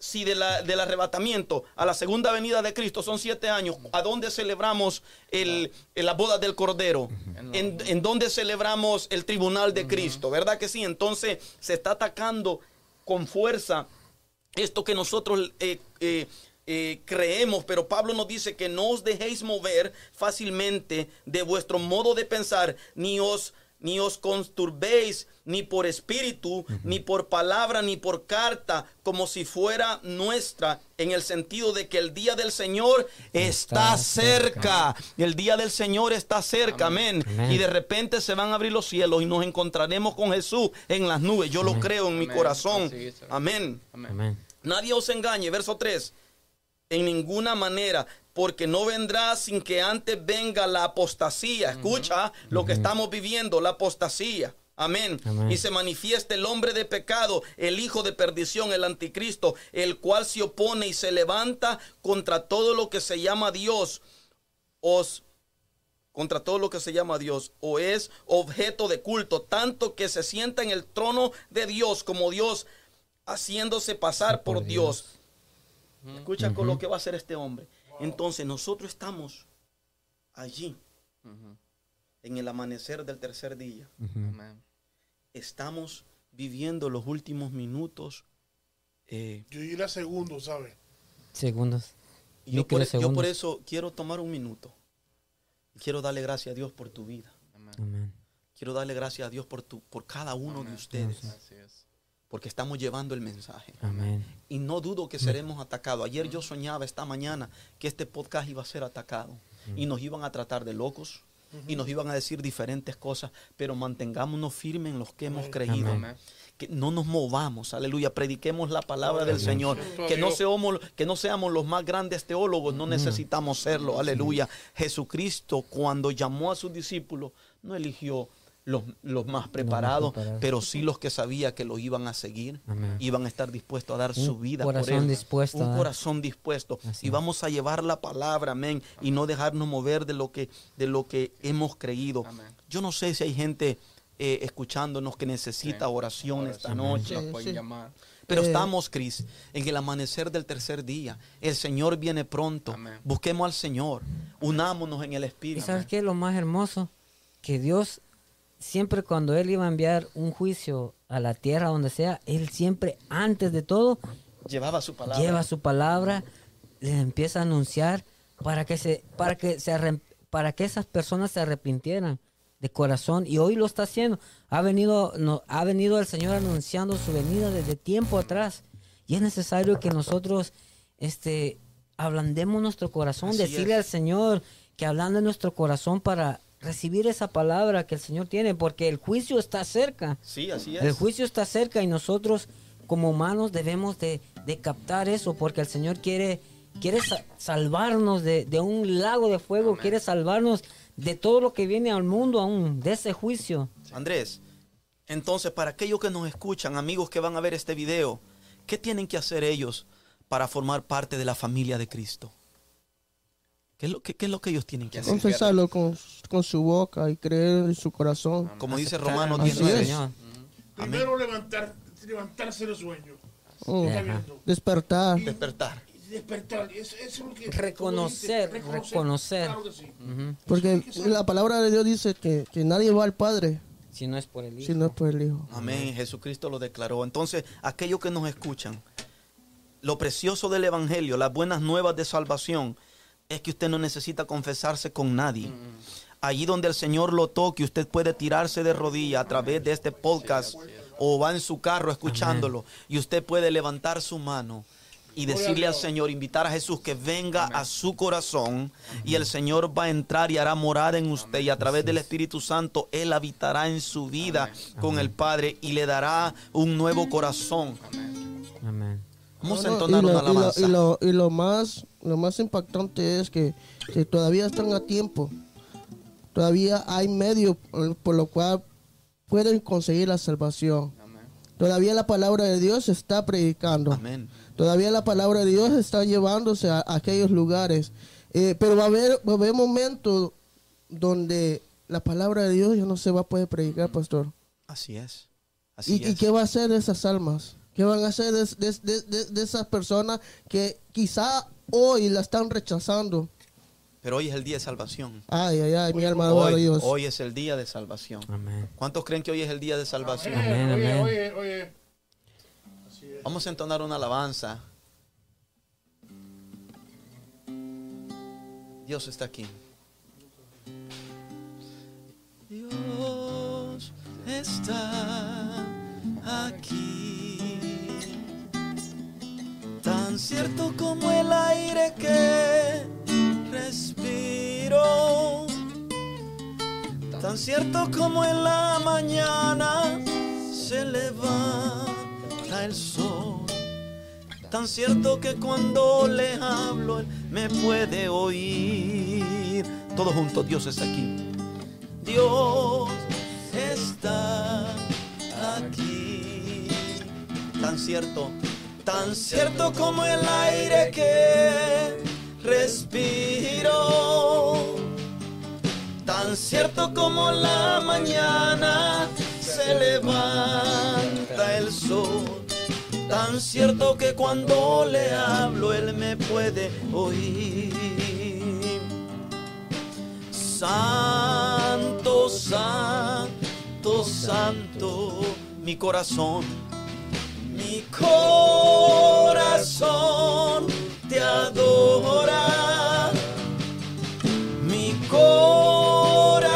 si de la, del arrebatamiento a la segunda venida de Cristo son siete años, ¿a dónde celebramos el, el- la boda del Cordero? ¿En, en dónde celebramos el tribunal de Cristo? ¿Verdad que sí? Entonces se está atacando con fuerza esto que nosotros eh, eh, eh, creemos, pero Pablo nos dice que no os dejéis mover fácilmente de vuestro modo de pensar, ni os ni os conturbéis ni por espíritu, ni por palabra, ni por carta, como si fuera nuestra, en el sentido de que el día del Señor está, Está cerca. El día del Señor está cerca, amén. Amén. Y de repente se van a abrir los cielos y nos encontraremos con Jesús en las nubes. Yo lo creo en mi Amén. corazón. Amén. Nadie os engañe, verso 3. En ninguna manera, porque no vendrá sin que antes venga la apostasía. Escucha lo que estamos viviendo, la apostasía. Amén. Amén. Y se manifieste el hombre de pecado, el hijo de perdición, el anticristo, el cual se opone y se levanta contra todo lo que se llama Dios. Os contra todo lo que se llama Dios o es objeto de culto, tanto que se sienta en el trono de Dios como Dios, haciéndose pasar por, Por Dios. Escucha con lo que va a hacer este hombre. Entonces nosotros estamos allí, en el amanecer del tercer día. Amén. Estamos viviendo los últimos minutos. eh, Yo iré a segundo, ¿sabes? Segundos. yo, por, Microsegundos. yo por eso quiero tomar un minuto. Quiero darle gracias a Dios por tu vida. Amén. Quiero darle gracias a Dios por, tu, por cada uno de ustedes. Es. Porque estamos llevando el mensaje. Amén. Y no dudo que seremos atacados. Ayer yo soñaba esta mañana que este podcast iba a ser atacado. Y nos iban a tratar de locos. Y nos iban a decir diferentes cosas. Pero mantengámonos firmes en los que hemos creído. Amén. Que no nos movamos. Aleluya. Prediquemos la palabra del Señor. Que no, seamos, que no seamos los más grandes teólogos. No necesitamos serlo. Aleluya. Jesucristo cuando llamó a sus discípulos no eligió los, los más preparados, preparados. pero sí los que sabía que lo iban a seguir, Amén. iban a estar dispuestos a dar su vida por corazón él. dispuesto a un corazón dispuesto. Así y es. vamos a llevar la palabra, amén, y no dejarnos mover de lo que, de lo que hemos creído. Amén. Yo no sé si hay gente eh, escuchándonos que necesita Sí. oración esta noche. Nos Sí, pueden sí. llamar. Pero Eh, estamos, Cris, en el amanecer del tercer día. El Señor viene pronto. Amén. Busquemos al Señor. Unámonos en el ¿Y Espíritu. sabes qué es lo más hermoso? Que Dios, siempre cuando Él iba a enviar un juicio a la tierra, donde sea, Él siempre, antes de todo, Llevaba su palabra. lleva su palabra, les empieza a anunciar para que se, para que se para que esas personas se arrepintieran de corazón y hoy lo está haciendo. Ha venido, no, ha venido el Señor anunciando su venida desde tiempo atrás y es necesario que nosotros, este, ablandemos nuestro corazón, Así decirle es. al Señor que ablande nuestro corazón para recibir esa palabra que el Señor tiene, porque el juicio está cerca. Sí, así El es. juicio está cerca y nosotros como humanos debemos de, de captar eso porque el Señor quiere, quiere sa- salvarnos de, de un lago de fuego, quiere salvarnos de todo lo que viene al mundo aún, de ese juicio. Andrés, entonces para aquellos que nos escuchan, amigos que van a ver este video, ¿qué tienen que hacer ellos para formar parte de la familia de Cristo? ¿Qué es lo, qué, qué es lo que ellos tienen que hacer? Confesarlo con, con su boca y creer en su corazón. Como dice al 19. es. Señor. Primero levantar, levantarse del sueño. Está Ajá. viendo. Despertar. Despertar. Y despertar. Eso, eso es lo que. Reconocer, dice, reconocer. Claro que sí. Porque la palabra de Dios dice que, que nadie va al Padre Si no es por el Hijo. si no es por el Hijo. Amén. Jesucristo lo declaró. Entonces, aquellos que nos escuchan, lo precioso del Evangelio, las buenas nuevas de salvación, es que usted no necesita confesarse con nadie. Allí donde el Señor lo toque, usted puede tirarse de rodillas a través de este podcast o va en su carro escuchándolo y usted puede levantar su mano y decirle al Señor, invitar a Jesús que venga a su corazón y el Señor va a entrar y hará morada en usted y a través del Espíritu Santo Él habitará en su vida con el Padre y le dará un nuevo corazón. Amén. Vamos a No, no, entonar y una lo, y lo- alabanza. y lo- y lo más, lo más impactante es que, que todavía están a tiempo. Todavía hay medio eh, por lo cual pueden conseguir la salvación. Todavía la palabra de Dios se está predicando. Amén. Todavía la palabra de Dios está llevándose a, a aquellos lugares. Eh, pero va a, haber, va a haber momentos donde la palabra de Dios ya no se va a poder predicar, pastor. Así es. Así ¿Y, y es. qué va a hacer de esas almas? ¿Qué van a hacer de, de- de- de- de esas personas que quizá hoy la están rechazando? Pero hoy es el día de salvación. Ay, ay, ay, mi alma Hoy, Dios. hoy es el día de salvación. Amén. ¿Cuántos creen que hoy es el día de salvación? Amén, oye, amén. oye, oye. Así es. Vamos a entonar una alabanza. Dios está aquí. Dios está aquí. Tan cierto como el aire que respiro. Tan cierto como en la mañana se levanta el sol. Tan cierto que cuando le hablo él me puede oír. Todos juntos, Dios está aquí. Dios está aquí. Tan cierto, tan cierto como el aire que respiro. Tan cierto como la mañana se levanta el sol. Tan cierto que cuando le hablo él me puede oír. Santo, santo, santo, mi corazón, mi corazón te adora. Mi corazón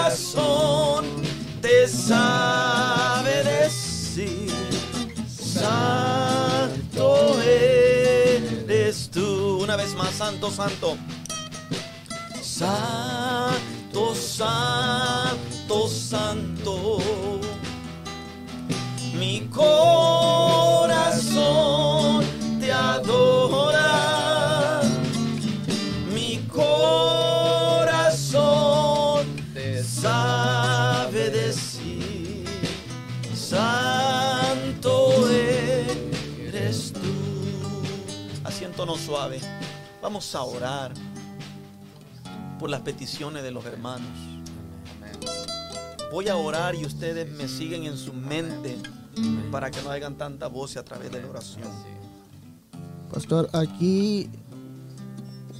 te sabe decir, santo eres tú. Una vez más, santo, santo. Santo, santo, santo. Mi corazón te adora. Mi corazón te sabe decir, Santo eres tú. Asiéntonos suave. Vamos a orar por las peticiones de los hermanos. Voy a orar y ustedes me siguen en su mente para que no hagan tanta voz a través de la oración. Pastor, aquí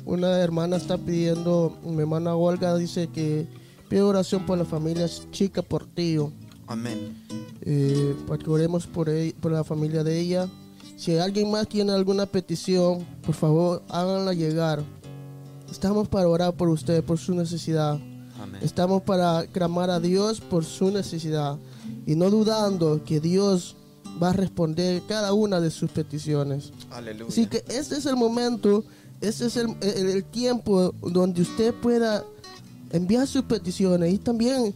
una hermana está pidiendo, mi hermana Olga dice que pide oración por la familia Chica Portillo, Amén. eh, para que oremos por, ell- por la familia de ella. Si alguien más tiene alguna petición, por favor háganla llegar. Estamos para orar por usted, por su necesidad. Amén. Estamos para clamar a Dios por su necesidad y no dudando que Dios va a responder cada una de sus peticiones. Aleluya. Así que este es el momento, este es el, el- el tiempo donde usted pueda enviar sus peticiones y también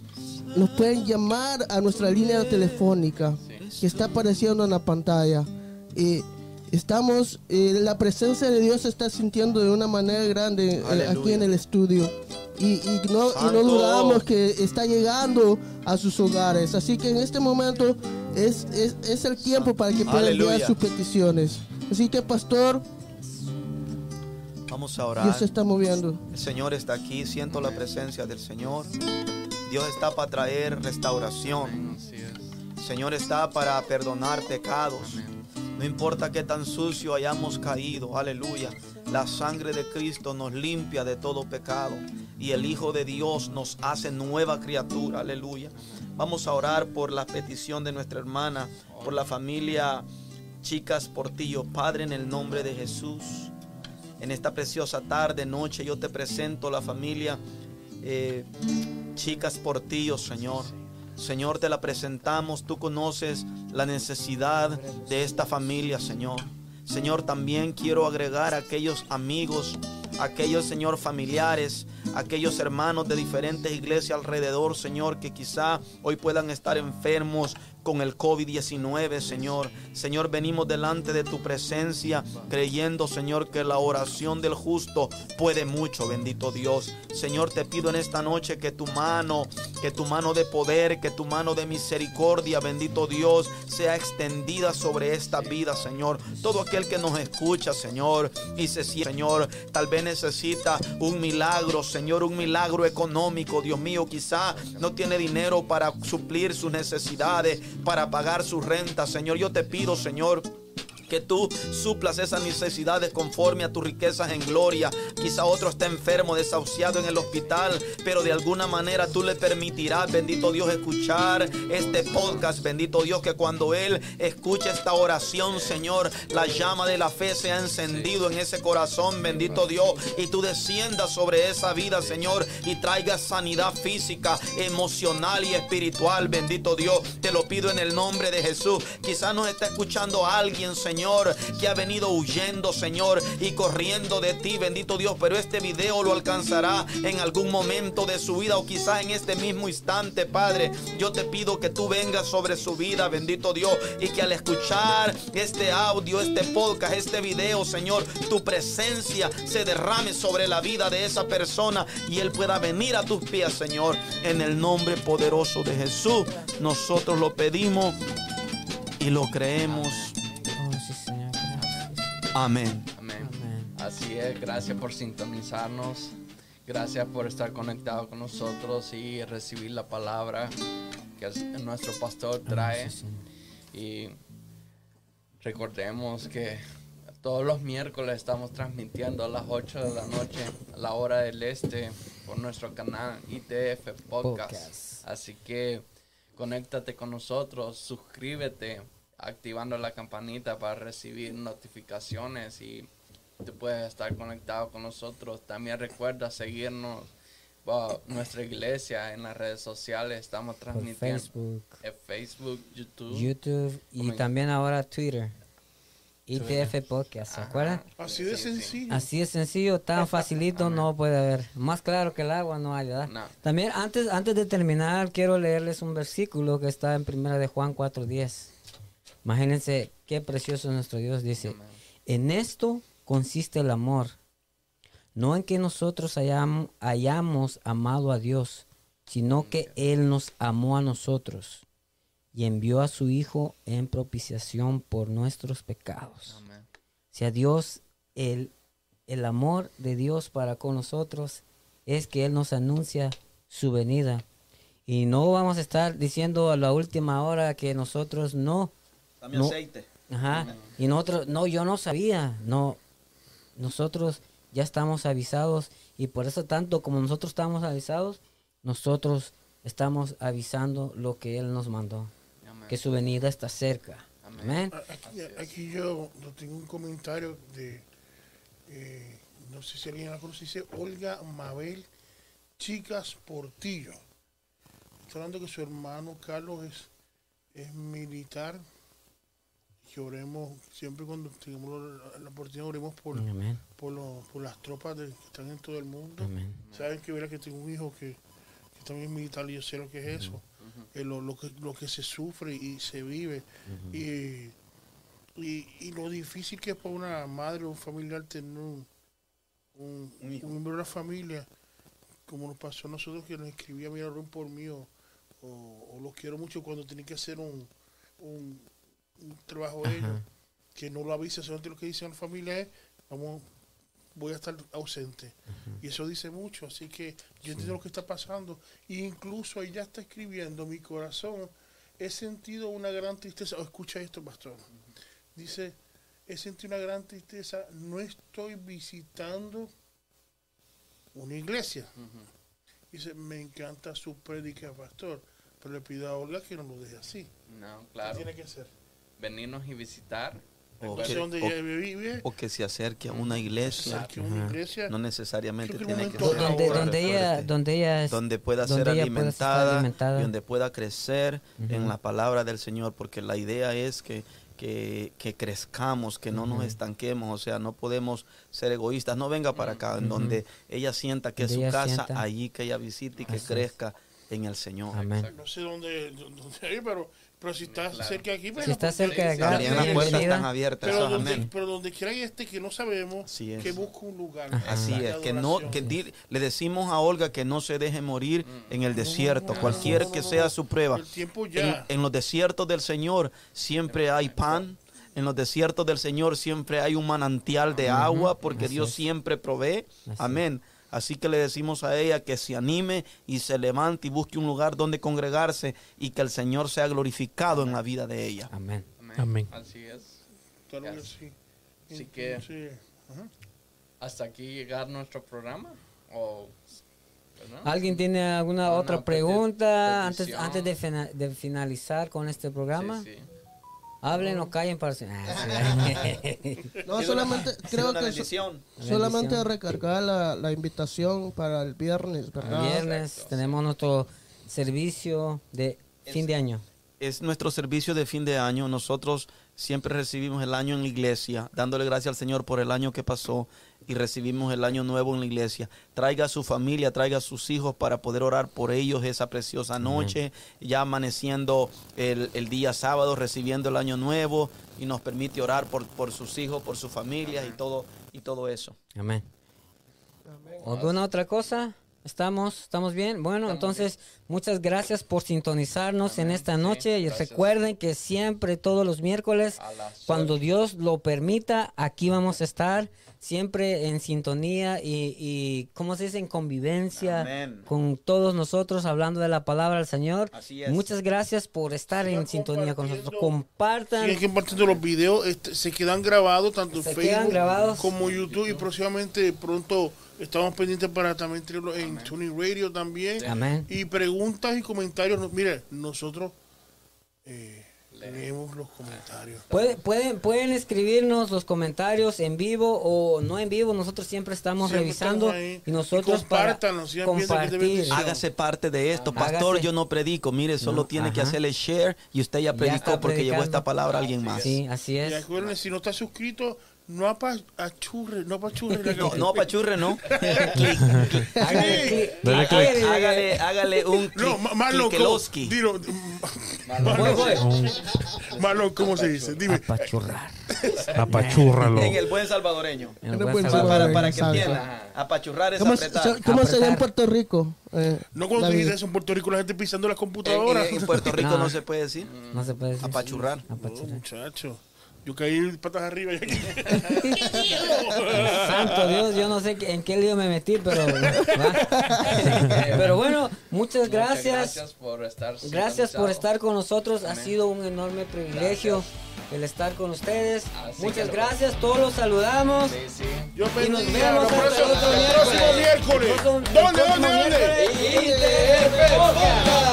nos pueden llamar a nuestra línea telefónica que está apareciendo en la pantalla. Y estamos, eh, la presencia de Dios se está sintiendo de una manera grande eh, aquí en el estudio. Y, y no, y no dudamos que está llegando a sus hogares. Así que en este momento es, es, es el tiempo para que puedan enviar sus peticiones. Así que, pastor, Vamos a orar. Dios se está moviendo. El Señor está aquí, siento la presencia del Señor. Dios está para traer restauración. El Señor está para perdonar pecados. No importa qué tan sucio hayamos caído, aleluya. La sangre de Cristo nos limpia de todo pecado y el Hijo de Dios nos hace nueva criatura, aleluya. Vamos a orar por la petición de nuestra hermana, por la familia Chicas Portillo, Padre, en el nombre de Jesús. En esta preciosa tarde, noche, yo te presento la familia eh, Chicas Portillo, Señor. Señor, te la presentamos. Tú conoces la necesidad de esta familia, Señor. Señor, también quiero agregar a aquellos amigos, aquellos, Señor, familiares, aquellos hermanos de diferentes iglesias alrededor, Señor, que quizá hoy puedan estar enfermos con el COVID-19, Señor. Señor, venimos delante de tu presencia creyendo, Señor, que la oración del justo puede mucho, bendito Dios. Señor, te pido en esta noche que tu mano, que tu mano de poder, que tu mano de misericordia, bendito Dios, sea extendida sobre esta vida, Señor. Todo aquel que nos escucha, Señor, y se Señor, tal vez necesita un milagro, Señor, un milagro económico, Dios mío, quizá no tiene dinero para suplir sus necesidades, para pagar su renta, Señor. Yo te pido, Señor, que tú suplas esas necesidades conforme a tus riquezas en gloria. Quizá otro está enfermo, desahuciado en el hospital, pero de alguna manera tú le permitirás, bendito Dios, escuchar este podcast. Bendito Dios, que cuando Él escuche esta oración, Señor, la llama de la fe se ha encendido en ese corazón, bendito Dios, y tú desciendas sobre esa vida, Señor, y traigas sanidad física, emocional y espiritual, bendito Dios. Te lo pido en el nombre de Jesús. Quizás nos está escuchando alguien, Señor Señor, que ha venido huyendo, Señor, y corriendo de ti, bendito Dios. Pero este video lo alcanzará en algún momento de su vida o quizás en este mismo instante, Padre. Yo te pido que tú vengas sobre su vida, bendito Dios, y que al escuchar este audio, este podcast, este video, Señor, tu presencia se derrame sobre la vida de esa persona y él pueda venir a tus pies, Señor, en el nombre poderoso de Jesús. Nosotros lo pedimos y lo creemos. Amén. Amén. Así es, gracias por sintonizarnos. Gracias por estar conectado con nosotros y recibir la palabra que nuestro pastor trae. Y recordemos que todos los miércoles estamos transmitiendo a las 8 de la noche, a la hora del este, por nuestro canal ITF Podcast. Así que conéctate con nosotros, suscríbete activando la campanita para recibir notificaciones y tú puedes estar conectado con nosotros. También recuerda seguirnos nuestra iglesia en las redes sociales. Estamos transmitiendo Facebook. en Facebook, YouTube. YouTube y también ahora Twitter. ITF Podcast, ¿se acuerdan? Así de sencillo. Así de sencillo, tan facilito no puede haber. Más claro que el agua no hay, ¿verdad? No. También antes, antes de terminar, quiero leerles un versículo que está en primera de Juan 4.10. Imagínense qué precioso es nuestro Dios. Dice, en esto consiste el amor. No en que nosotros hayamos, hayamos amado a Dios, sino que Él nos amó a nosotros y envió a su Hijo en propiciación por nuestros pecados. Amén. Si a Dios, el, el amor de Dios para con nosotros es que Él nos anuncia su venida. Y no vamos a estar diciendo a la última hora que nosotros no. Dame No. aceite. Ajá. Y nosotros, no, yo no sabía. No. Nosotros ya estamos avisados. Y por eso tanto como nosotros estamos avisados, nosotros estamos avisando lo que Él nos mandó. Amén. Que su venida está cerca. Amén. Aquí, aquí yo yo tengo un comentario de, eh, no sé si alguien la conoce, dice Olga Mabel Chicas Portillo. Está hablando que su hermano Carlos es, es militar. Que oremos, siempre cuando tengamos la, la oportunidad, oremos por, por, los- por las tropas de- que están en todo el mundo. Amén. Saben que verá que tengo un hijo que, que también es militar y yo sé lo que es eso. Eh, lo, lo que, lo que se sufre y se vive. y, y, y lo difícil que es para una madre o un familiar tener un, un, un miembro de la familia, como nos pasó a nosotros que nos escribía, mira, por mí, o, o, o los quiero mucho cuando tienen que hacer un, un trabajo de ellos, que no lo avisa, solamente lo que dice la familia es, vamos, voy a estar ausente. Y eso dice mucho, así que yo entiendo lo que está pasando. E incluso ella está escribiendo, mi corazón, he sentido una gran tristeza. Oh, escucha esto, pastor. Dice, he sentido una gran tristeza, no estoy visitando una iglesia. Dice, me encanta su prédica, pastor, pero le pido a Olga que no lo deje así. No, ¿Qué claro. tiene que hacer? Venirnos y visitar. O que, o- o que se acerque a una iglesia. una iglesia. No necesariamente tiene que ser donde, donde ella, donde ella es- donde pueda donde ser ella alimentada, alimentada. y donde pueda crecer en la palabra del Señor, porque la idea es que, que, que crezcamos, que no nos estanquemos, o sea, no podemos ser egoístas, no venga para acá, en donde ella sienta que es su casa, sienta. allí que ella visite y que Así es. crezca en el Señor. Amén. No sé dónde, dónde hay, pero, pero si está cerca de aquí, pues, Si está cerca de acá, También las puertas bienvenida. están abiertas, Pero donde, amén. pero donde quiera que esté, que no sabemos, es. que busque un lugar. Así es, que no, que di- le decimos a Olga que no se deje morir en el desierto, no, cualquier no, que no, sea su prueba. El tiempo En, ya. en los desiertos del Señor siempre hay pan. En los desiertos del Señor siempre hay un manantial de agua porque Así Dios es. siempre provee. Así Amén. Así que le decimos a ella que se anime y se levante y busque un lugar donde congregarse y que el Señor sea glorificado en la vida de ella. Amén. Amén. Amén. Así es. Claro que Yes. sí. Así que-. Hasta aquí llegar nuestro programa. O. ¿Alguien tiene alguna Una otra pregunta antes, antes de, fina- de finalizar con este programa? Sí, sí. Hablen o callen para... Ah, sí. <laughs> No, solamente creo que so- solamente Bendición. recargar la, la invitación para el viernes, viernes tenemos nuestro servicio de fin de año. es nuestro servicio de fin de año. Nosotros siempre recibimos el año en la iglesia, dándole gracias al Señor por el año que pasó y recibimos el año nuevo en la iglesia. Traiga a su familia, traiga a sus hijos para poder orar por ellos esa preciosa noche, ya amaneciendo el, el día sábado, recibiendo el año nuevo y nos permite orar por, por sus hijos, por sus familias y todo, y todo eso. Amén. ¿Alguna otra cosa? ¿Estamos, ¿Estamos bien? Bueno, entonces, muchas gracias por sintonizarnos en esta Sí, noche. y gracias. recuerden que siempre, todos los miércoles, cuando. Dios lo permita, aquí vamos a estar, siempre en sintonía y, y ¿cómo se dice? En convivencia Amén. con todos nosotros, hablando de la palabra del Señor. Así es. Muchas gracias por estar en sintonía con nosotros. Compartan. Compartiendo los videos, este, se quedan grabados tanto en Facebook grabados. como YouTube y próximamente pronto estamos pendientes para también tenerlo en Tuning Radio también. Amén. Y preguntas y comentarios, mire, nosotros eh, leemos los comentarios. Puede- pueden, pueden escribirnos los comentarios en vivo o no en vivo. Nosotros siempre estamos Siempre revisando estamos y nosotros Y para que compartir. Hágase parte de esto. Pastor, Hágase. yo no predico. Mire, solo No, tiene que ajá. hacerle share y usted ya predicó porque llevó esta palabra a alguien más. Sí, así Y es. acuérdense, si no está suscrito, no apachurre, no apachurre. la <laughs> No, no apachurre, ¿no. Hágale clic. Dale Clic. clic. hágale, hágale un No, clic- ma- Marlon, ¿cómo? cliqueloski. Dilo, Voy, voy. Marlon, ¿cómo se dice? Dime. Apachurrar. Apachúrralo. En el buen salvadoreño. En el buen salvadoreño. para, para que Exacto. entiendan. Apachurrar es ¿Cómo, apretar. se- cómo sería en. Puerto Rico? Eh, No cuando David? dijiste eso en Puerto Rico, la gente pisando las En, computadoras. en- en Puerto Rico No. <laughs> no. se puede decir. No se puede decir. Apachurrar. No, Apachurrar. muchacho. Yo caí patas arriba. y aquí. <laughs> Santo Dios, yo no sé en qué lío me metí, pero. <laughs> Pero bueno, muchas Muchas gracias. Gracias por estar Gracias por estar con nosotros. Ha sido un enorme privilegio el estar con ustedes. Así Muchas gracias. Todos los saludamos. Sí, sí. Yo Y nos vemos el próximo, miércoles. ¿Dónde, dónde, dónde? miércoles, ITF Podcast.